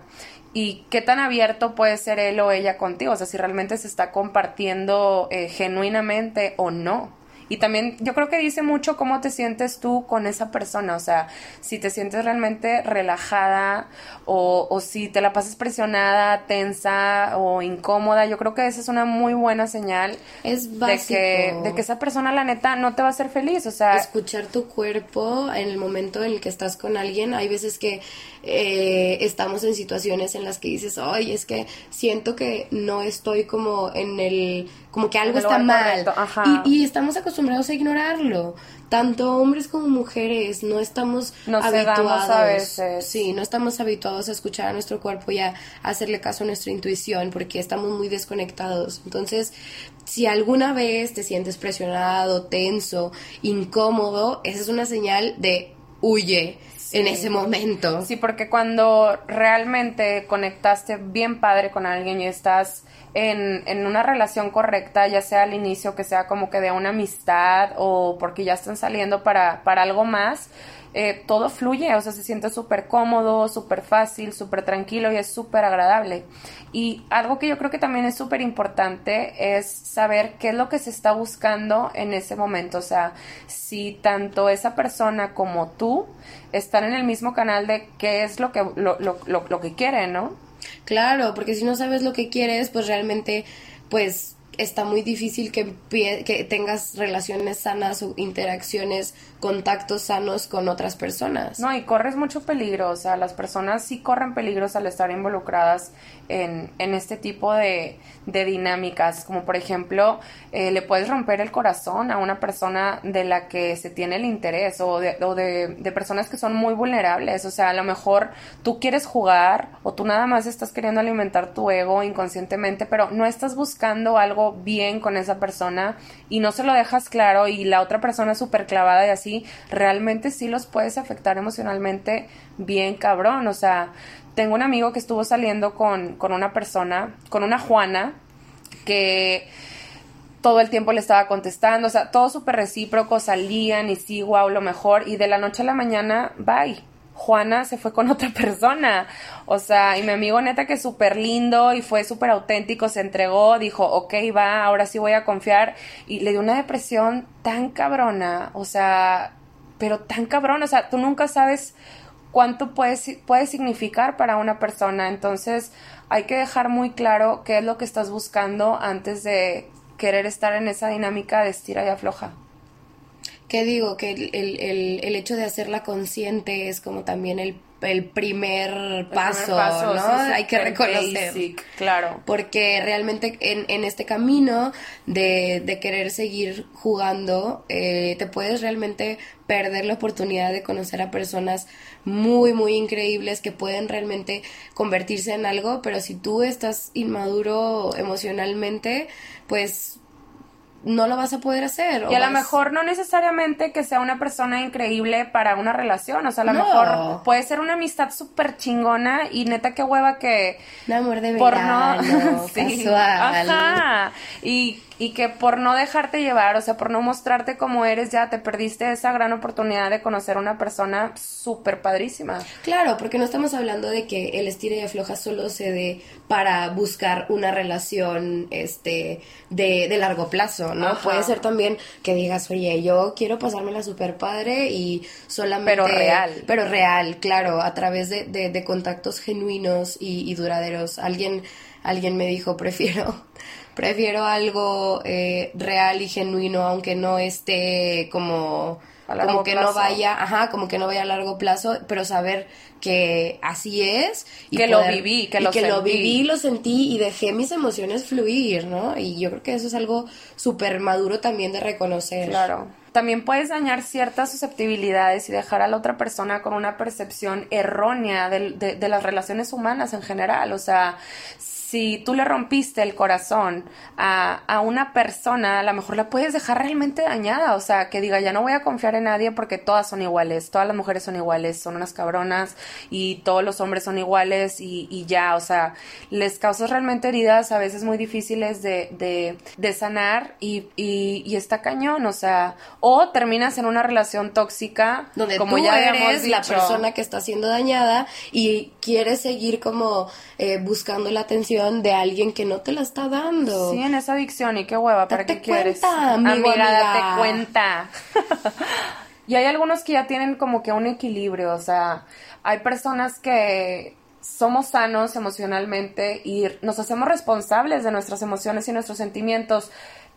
y qué tan abierto puede ser él o ella contigo, o sea, si realmente se está compartiendo eh, genuinamente o no. Y también yo creo que dice mucho cómo te sientes tú con esa persona, o sea, si te sientes realmente relajada o, o si te la pasas presionada, tensa o incómoda, yo creo que esa es una muy buena señal
es
de que, de que esa persona la neta no te va a hacer feliz, o sea...
Escuchar tu cuerpo en el momento en el que estás con alguien, hay veces que eh, estamos en situaciones en las que dices, ay, es que siento que no estoy como en el, como que algo está mal. Y, y, estamos acostumbrados a ignorarlo. Tanto hombres como mujeres no estamos habituados. A veces. Sí, no estamos habituados a escuchar a nuestro cuerpo y a hacerle caso a nuestra intuición porque estamos muy desconectados. Entonces, si alguna vez te sientes presionado, tenso, incómodo, esa es una señal de huye en ese momento.
Sí, porque cuando realmente conectaste bien padre con alguien y estás en, en, una relación correcta, ya sea al inicio, que sea como que de una amistad o porque ya están saliendo para, para algo más, eh, todo fluye, o sea, se siente súper cómodo, súper fácil, súper tranquilo y es súper agradable. Y algo que yo creo que también es súper importante es saber qué es lo que se está buscando en ese momento, o sea, si tanto esa persona como tú están en el mismo canal de qué es lo que, lo, lo, lo, lo que quieren, ¿no?
Claro, porque si no sabes lo que quieres, pues realmente, pues está muy difícil que, que tengas relaciones sanas o interacciones, contactos sanos con otras personas.
No, y corres mucho peligro, o sea, las personas sí corren peligros al estar involucradas en, en este tipo de, de, dinámicas, como por ejemplo, eh, le puedes romper el corazón a una persona de la que se tiene el interés o, de, o de, de personas que son muy vulnerables, o sea, a lo mejor tú quieres jugar o tú nada más estás queriendo alimentar tu ego inconscientemente, pero no estás buscando algo bien con esa persona y no se lo dejas claro y la otra persona súper clavada y así, realmente sí los puedes afectar emocionalmente bien cabrón. O sea, tengo un amigo que estuvo saliendo con, con una persona, con una Juana, que todo el tiempo le estaba contestando, o sea, todo súper recíproco, salían y sí, wow, lo mejor, y de la noche a la mañana, bye. Juana se fue con otra persona. O sea, y mi amigo neta que es súper lindo y fue súper auténtico, se entregó, dijo, ok, va, ahora sí voy a confiar. Y le dio una depresión tan cabrona, o sea, pero tan cabrona, o sea, tú nunca sabes cuánto puede, puede significar para una persona. Entonces hay que dejar muy claro qué es lo que estás buscando antes de querer estar en esa dinámica de estira y afloja.
¿Qué digo? Que el, el, el hecho de hacerla consciente es como también el el primer paso, ¿no? Hay que reconocer.
claro.
Porque realmente en, en este camino de, de, querer seguir jugando, eh, te puedes realmente perder la oportunidad de conocer a personas muy, muy increíbles que pueden realmente convertirse en algo, pero si tú estás inmaduro emocionalmente, pues no lo vas a poder hacer.
Y a lo mejor no necesariamente que sea una persona increíble para una relación, o sea, a lo mejor puede ser una amistad súper chingona y neta qué hueva que...
Un amor de verdad, casual.
Ajá. Y y que por no dejarte llevar, o sea, por no mostrarte como eres, ya te perdiste esa gran oportunidad de conocer a una persona súper padrísima.
Claro, porque no estamos hablando de que el estira y afloja solo se dé para buscar una relación este de, de largo plazo, ¿no? Puede ser también que digas, oye, yo quiero pasármela súper padre y solamente...
Pero real.
Pero real, claro, a través de, de, contactos genuinos y, y duraderos. Alguien, alguien me dijo, prefiero prefiero algo eh, real y genuino, aunque no esté como, como que no vaya, ajá, como que no vaya a largo plazo, pero saber que así es.
Y que lo viví, que, lo,
que lo viví, lo sentí y dejé mis emociones fluir, ¿no? Y yo creo que eso es algo súper maduro también de reconocer.
Claro. También puedes dañar ciertas susceptibilidades y dejar a la otra persona con una percepción errónea de, de, de las relaciones humanas en general. O sea, si tú le rompiste el corazón a, a, una persona, a lo mejor la puedes dejar realmente dañada, o sea, que diga, ya no voy a confiar en nadie porque todas son iguales, todas las mujeres son iguales, son unas cabronas y todos los hombres son iguales y, y ya, o sea, les causas realmente heridas a veces muy difíciles de, de, de sanar y, y, y, está cañón, o sea, o terminas en una relación tóxica
donde como tú ya eres la persona que está siendo dañada y quieres seguir como eh, buscando la atención de alguien que no te la está dando.
Sí, en esa adicción y qué hueva, ¿para
qué
quieres?
Amigo,
amiga, date cuenta. y hay algunos que ya tienen como que un equilibrio, o sea, hay personas que somos sanos emocionalmente y nos hacemos responsables de nuestras emociones y nuestros sentimientos,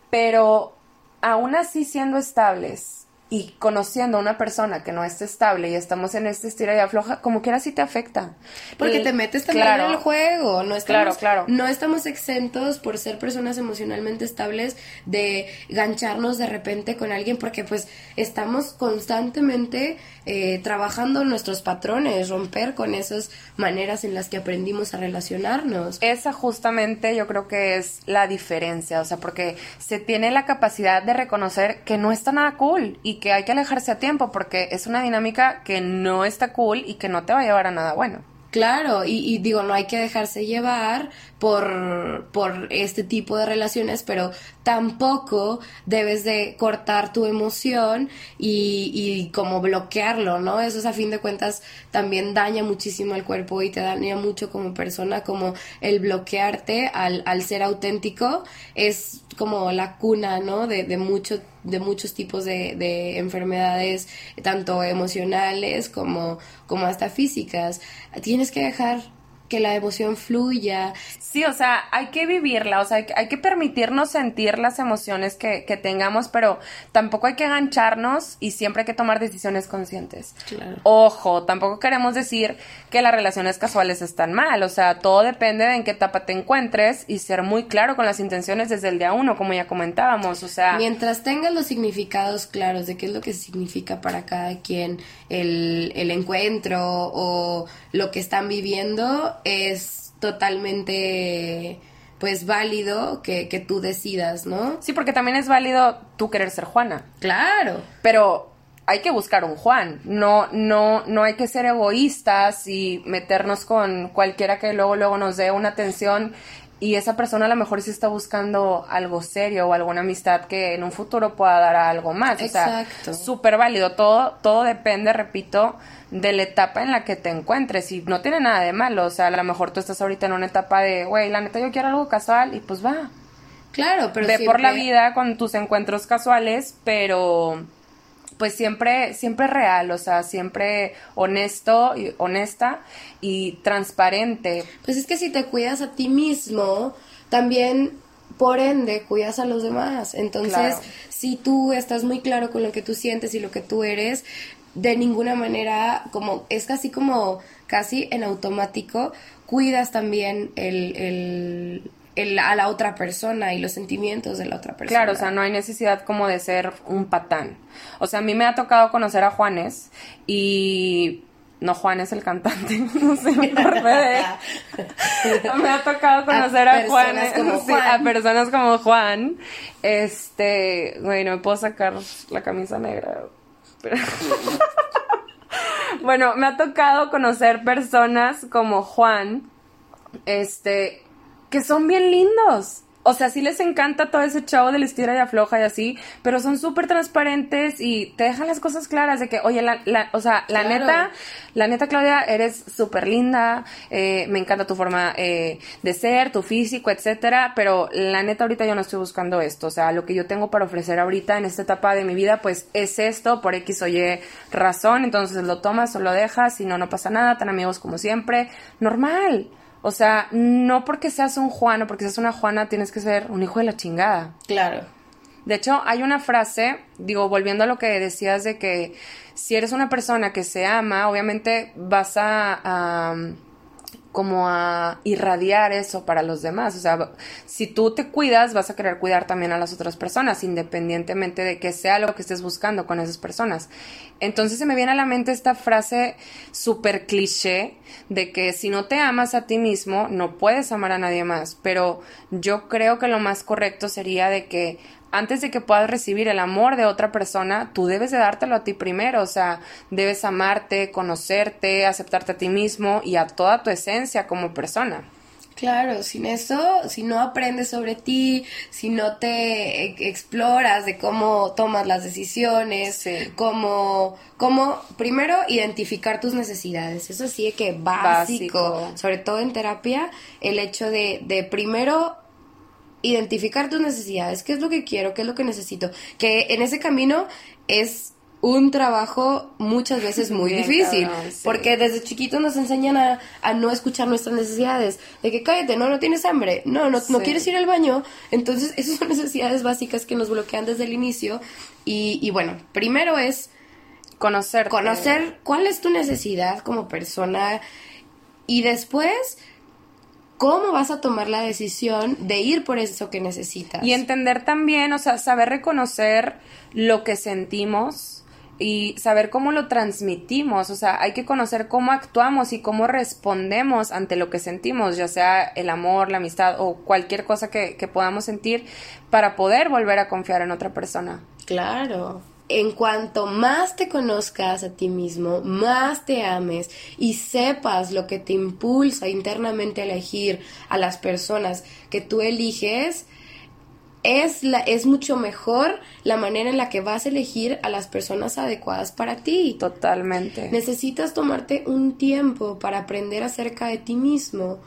pero aún así siendo estables, y conociendo a una persona que no es estable y estamos en este estira y afloja, como quiera sí te afecta.
Porque te metes también en el juego, no
estamos, claro, claro.
no estamos exentos por ser personas emocionalmente estables de gancharnos de repente con alguien porque pues estamos constantemente eh, trabajando nuestros patrones, romper con esas maneras en las que aprendimos a relacionarnos.
Esa justamente yo creo que es la diferencia, o sea, porque se tiene la capacidad de reconocer que no está nada cool y que hay que alejarse a tiempo porque es una dinámica que no está cool y que no te va a llevar a nada bueno.
Claro, y, digo, no hay que dejarse llevar por, por este tipo de relaciones, pero tampoco debes de cortar tu emoción y, y como bloquearlo, ¿no? Eso es, a fin de cuentas también daña muchísimo al cuerpo y te daña mucho como persona, como el bloquearte al, al ser auténtico es como la cuna, ¿no? De, de, mucho, de muchos tipos de, de, enfermedades, tanto emocionales como, como hasta físicas. Tienes que dejar que la emoción fluya.
Sí, o sea, hay que vivirla, o sea, hay que permitirnos sentir las emociones que, que tengamos, pero tampoco hay que agancharnos y siempre hay que tomar decisiones conscientes.
Claro.
Ojo, tampoco queremos decir que las relaciones casuales están mal, o sea, todo depende de en qué etapa te encuentres y ser muy claro con las intenciones desde el día uno, como ya comentábamos, o sea...
Mientras tengas los significados claros de qué es lo que significa para cada quien el, el encuentro o lo que están viviendo, es totalmente pues válido que, que, tú decidas, ¿no?
Sí, porque también es válido tú querer ser Juana.
Claro.
Pero hay que buscar un Juan. No, no, no hay que ser egoístas y meternos con cualquiera que luego, luego nos dé una atención y esa persona a lo mejor sí está buscando algo serio o alguna amistad que en un futuro pueda dar algo más.
Exacto.
O sea, súper válido. Todo, todo depende, repito, de la etapa en la que te encuentres y no tiene nada de malo, o sea, a lo mejor tú estás ahorita en una etapa de, güey, la neta yo quiero algo casual y pues va.
Claro, pero
Ve por la vida con tus encuentros casuales, pero pues siempre, siempre real, o sea, siempre honesto y honesta y transparente.
Pues es que si te cuidas a ti mismo, también por ende cuidas a los demás. Entonces, si tú estás muy claro con lo que tú sientes y lo que tú eres, de ninguna manera, como es casi como casi en automático, cuidas también el, el, a la otra persona y los sentimientos de la otra persona.
Claro, o sea, no hay necesidad como de ser un patán. O sea, a mí me ha tocado conocer a Juanes y no Juan es el cantante, no sé, me acordé Me ha tocado conocer a, Juan, a personas como Juan. Este, bueno, me puedo sacar la camisa negra. bueno, me ha tocado conocer personas como Juan, este, que son bien lindos. O sea, sí les encanta todo ese chavo de la estira y afloja y así, pero son súper transparentes y te dejan las cosas claras de que, oye, la, la o sea, la neta, la neta, Claudia, eres súper linda, eh, me encanta tu forma eh, de ser, tu físico, etcétera, pero la neta, ahorita yo no estoy buscando esto, o sea, lo que yo tengo para ofrecer ahorita en esta etapa de mi vida, pues es esto, por X o Y razón, entonces lo tomas o lo dejas, si no, no pasa nada, tan amigos como siempre, normal. O sea, no porque seas un Juan o porque seas una Juana tienes que ser un hijo de la chingada.
Claro.
De hecho, hay una frase, digo, volviendo a lo que decías de que si eres una persona que se ama, obviamente vas a como a irradiar eso para los demás. O sea, si tú te cuidas, vas a querer cuidar también a las otras personas, independientemente de que sea lo que estés buscando con esas personas. Entonces se me viene a la mente esta frase súper cliché de que si no te amas a ti mismo, no puedes amar a nadie más. Pero yo creo que lo más correcto sería de que antes de que puedas recibir el amor de otra persona, tú debes de dártelo a ti primero, o sea, debes amarte, conocerte, aceptarte a ti mismo y a toda tu esencia como persona.
Claro, sin eso, si no aprendes sobre ti, si no te e, exploras de cómo tomas las decisiones, cómo, cómo, primero, identificar tus necesidades. Eso sí es que básico, básico, sobre todo en terapia, el hecho de, de primero identificar tus necesidades, qué es lo que quiero, qué es lo que necesito, que en ese camino es un trabajo muchas veces muy difícil, porque desde chiquitos nos enseñan a, no escuchar nuestras necesidades, de que cállate, no, no tienes hambre, no, no, no quieres ir al baño, entonces esas son necesidades básicas que nos bloquean desde el inicio y, y bueno, primero es
conocer
conocer cuál es tu necesidad como persona y después cómo vas a tomar la decisión de ir por eso que necesitas.
Y entender también, o sea, saber reconocer lo que sentimos y saber cómo lo transmitimos, o sea, hay que conocer cómo actuamos y cómo respondemos ante lo que sentimos, ya sea el amor, la amistad o cualquier cosa que, que podamos sentir para poder volver a confiar en otra persona.
Claro en cuanto más te conozcas a ti mismo, más te ames y sepas lo que te impulsa internamente a elegir a las personas que tú eliges, es, la, es mucho mejor la manera en la que vas a elegir a las personas adecuadas para ti.
Totalmente.
Necesitas tomarte un tiempo para aprender acerca de ti mismo,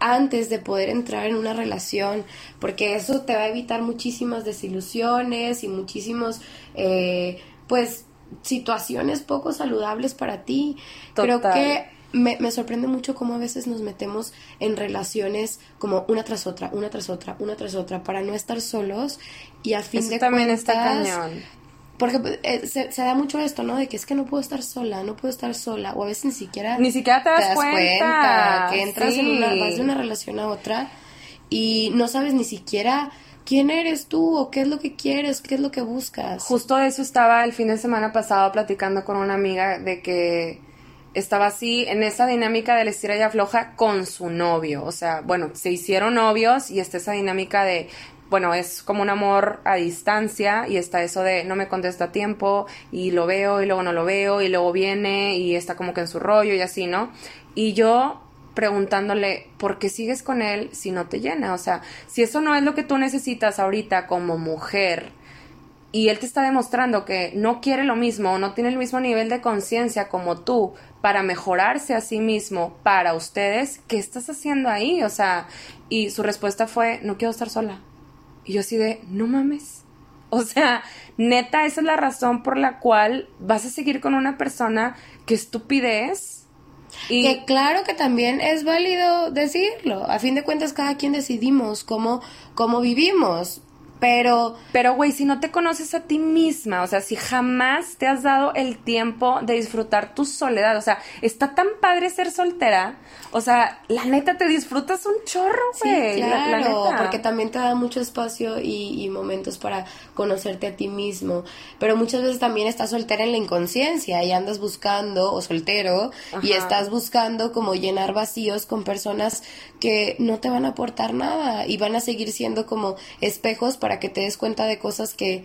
antes de poder entrar en una relación, porque eso te va a evitar muchísimas desilusiones y muchísimos, eh, pues, situaciones poco saludables para ti. Creo que me, me, sorprende mucho cómo a veces nos metemos en relaciones como una tras otra, una tras otra, una tras otra, para no estar solos y a fin de también cuentas, está cañón porque eh, se, da mucho esto, ¿no? De que es que no puedo estar sola, no puedo estar sola, o a veces ni siquiera...
Ni siquiera te das, cuenta.
que entras en una, vas de una relación a otra y no sabes ni siquiera quién eres tú o qué es lo que quieres, qué es lo que buscas.
Justo de eso estaba el fin de semana pasado platicando con una amiga de que estaba así en esa dinámica de la estira y afloja con su novio. O sea, bueno, se hicieron novios y está esa dinámica de bueno, es como un amor a distancia y está eso de no me contesta a tiempo y lo veo y luego no lo veo y luego viene y está como que en su rollo y así, ¿no? Y yo preguntándole, ¿por qué sigues con él si no te llena? O sea, si eso no es lo que tú necesitas ahorita como mujer y él te está demostrando que no quiere lo mismo o no tiene el mismo nivel de conciencia como tú para mejorarse a sí mismo para ustedes, ¿qué estás haciendo ahí? O sea, y su respuesta fue, no quiero estar sola. Y yo así de, no mames. O sea, neta, esa es la razón por la cual vas a seguir con una persona que estupidez.
Y... Que claro que también es válido decirlo. A fin de cuentas, cada quien decidimos cómo, cómo vivimos. Pero,
pero, güey, si no te conoces a ti misma, o sea, si jamás te has dado el tiempo de disfrutar tu soledad, o sea, está tan padre ser soltera, o sea, la neta te disfrutas un chorro, güey.
Sí, claro, porque también te da mucho espacio y, y, momentos para conocerte a ti mismo. Pero muchas veces también estás soltera en la inconsciencia y andas buscando, o soltero, y estás buscando como llenar vacíos con personas que no te van a aportar nada y van a seguir siendo como espejos para para que te des cuenta de cosas que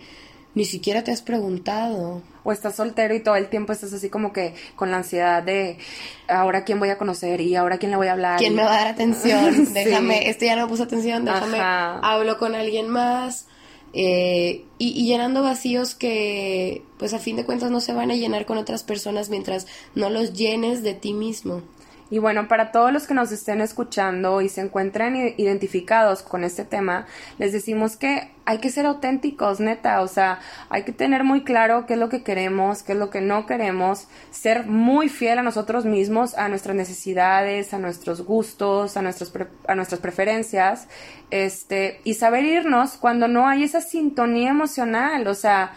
ni siquiera te has preguntado.
O estás soltero y todo el tiempo estás así como que con la ansiedad de ahora quién voy a conocer y ahora quién le voy a hablar.
¿Quién me va a dar atención? Déjame, este ya no puso atención, déjame, hablo con alguien más. Eh, y, y, llenando vacíos que pues a fin de cuentas no se van a llenar con otras personas mientras no los llenes de ti mismo.
Y bueno, para todos los que nos estén escuchando y se encuentren identificados con este tema, les decimos que hay que ser auténticos, neta, o sea, hay que tener muy claro qué es lo que queremos, qué es lo que no queremos, ser muy fiel a nosotros mismos, a nuestras necesidades, a nuestros gustos, a, a nuestras preferencias, este, y saber irnos cuando no hay esa sintonía emocional, o sea,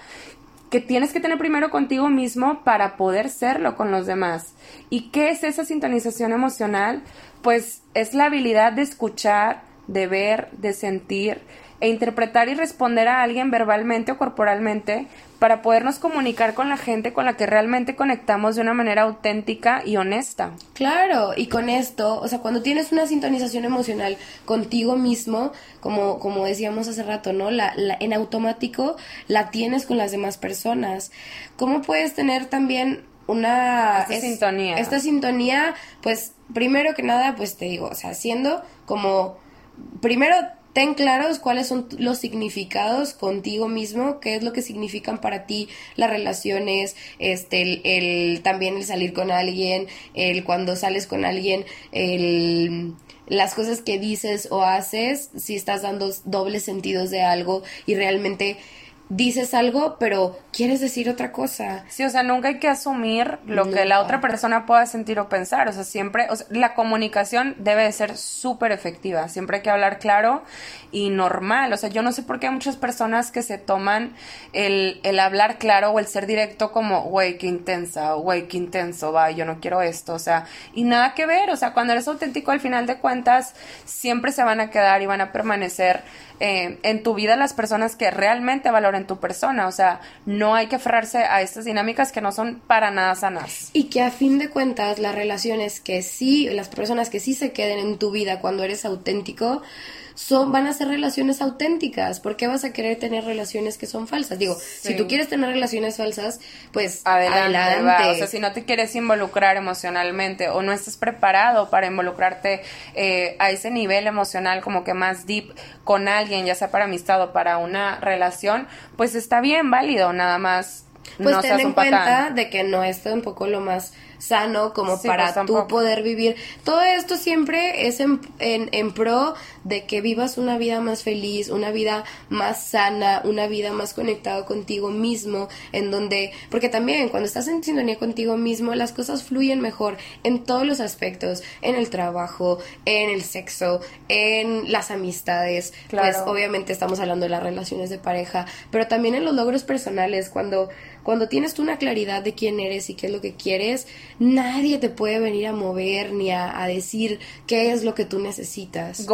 que tienes que tener primero contigo mismo para poder serlo con los demás. ¿Y qué es esa sintonización emocional? Pues es la habilidad de escuchar, de ver, de sentir e interpretar y responder a alguien verbalmente o corporalmente para podernos comunicar con la gente con la que realmente conectamos de una manera auténtica y honesta.
Claro, y con esto, o sea, cuando tienes una sintonización emocional contigo mismo, como, como decíamos hace rato, ¿no? La, la, en automático la tienes con las demás personas. ¿Cómo puedes tener también una...
Esta sintonía.
Esta sintonía, pues, primero que nada, pues te digo, o sea, siendo como... Primero ten claros cuáles son los significados contigo mismo, qué es lo que significan para ti las relaciones, este, el, también el salir con alguien, el cuando sales con alguien, el las cosas que dices o haces, si estás dando dobles sentidos de algo y realmente dices algo, pero quieres decir otra cosa.
Sí, o sea, nunca hay que asumir lo que la otra persona pueda sentir o pensar. O sea, siempre, o sea, la comunicación debe de ser súper efectiva. Siempre hay que hablar claro y normal. O sea, yo no sé por qué hay muchas personas que se toman el, el hablar claro o el ser directo como, güey, qué intensa, güey, qué intenso, va, yo no quiero esto. O sea, y nada que ver. O sea, cuando eres auténtico, al final de cuentas, siempre se van a quedar y van a permanecer eh, en tu vida las personas que realmente valoren tu persona. O sea, no hay que aferrarse a estas dinámicas que no son para nada sanas.
Y que a fin de cuentas las relaciones que sí, las personas que sí se queden en tu vida cuando eres auténtico, son, van a ser relaciones auténticas. ¿Por qué vas a querer tener relaciones que son falsas? Digo, si tú quieres tener relaciones falsas, pues adelante.
O sea, si no te quieres involucrar emocionalmente o no estás preparado para involucrarte eh, a ese nivel emocional como que más deep con alguien, ya sea para amistad o para una relación, pues está bien, válido, nada más.
Pues
no
ten en cuenta de que no es un poco lo más sano como para pues, tú poder vivir. Todo esto siempre es en, en, en, pro de que vivas una vida más feliz, una vida más sana, una vida más conectada contigo mismo, en donde, porque también cuando estás en sintonía contigo mismo, las cosas fluyen mejor en todos los aspectos, en el trabajo, en el sexo, en las amistades, pues obviamente estamos hablando de las relaciones de pareja, pero también en los logros personales, cuando cuando tienes tú una claridad de quién eres y qué es lo que quieres, nadie te puede venir a mover ni a, decir qué es lo que tú necesitas.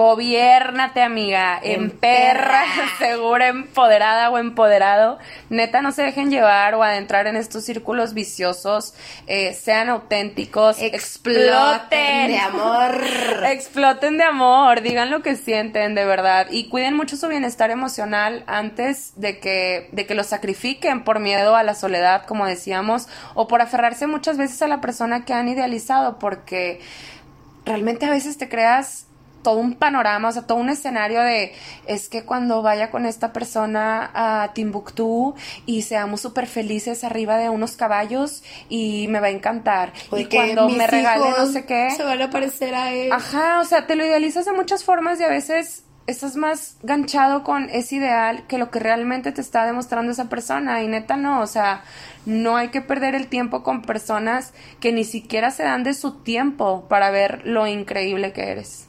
Gobiérnate, amiga, en, perra, segura, empoderada o empoderado. Neta, no se dejen llevar o adentrar en estos círculos viciosos. Eh, sean auténticos.
Exploten de amor.
exploten de amor. Digan lo que sienten, de verdad. Y cuiden mucho su bienestar emocional antes de que, de que lo sacrifiquen por miedo a las soledad, como decíamos, o por aferrarse muchas veces a la persona que han idealizado, porque realmente a veces te creas todo un panorama, o sea, todo un escenario de es que cuando vaya con esta persona a Timbuktu y seamos súper felices arriba de unos caballos y me va a encantar. y cuando me regale no sé qué.
Se van a parecer a él.
Ajá, o sea, te lo idealizas de muchas formas y a veces estás más ganchado con ese ideal que lo que realmente te está demostrando esa persona. Y neta no, o sea, no hay que perder el tiempo con personas que ni siquiera se dan de su tiempo para ver lo increíble que eres.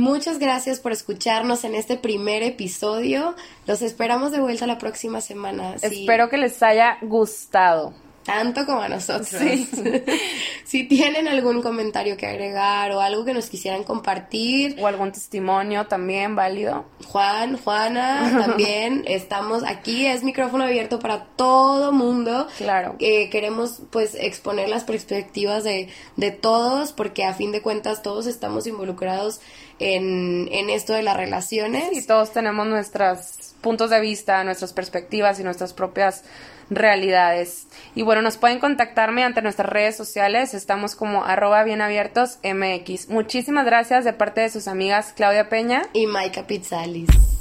Muchas gracias por escucharnos en este primer episodio. Los esperamos de vuelta la próxima semana.
Espero que les haya gustado
tanto como a nosotros. si tienen algún comentario que agregar o algo que nos quisieran compartir.
O algún testimonio también válido.
Juan, Juana, también estamos aquí. Es micrófono abierto para todo mundo.
Claro.
Eh, queremos pues exponer las perspectivas de, de todos porque a fin de cuentas todos estamos involucrados en, en esto de las relaciones.
Y todos tenemos nuestros puntos de vista, nuestras perspectivas y nuestras propias realidades. Y bueno, nos pueden contactar mediante nuestras redes sociales. Estamos como arroba bienabiertos MX. Muchísimas gracias de parte de sus amigas Claudia Peña
y Maika Pizzalis.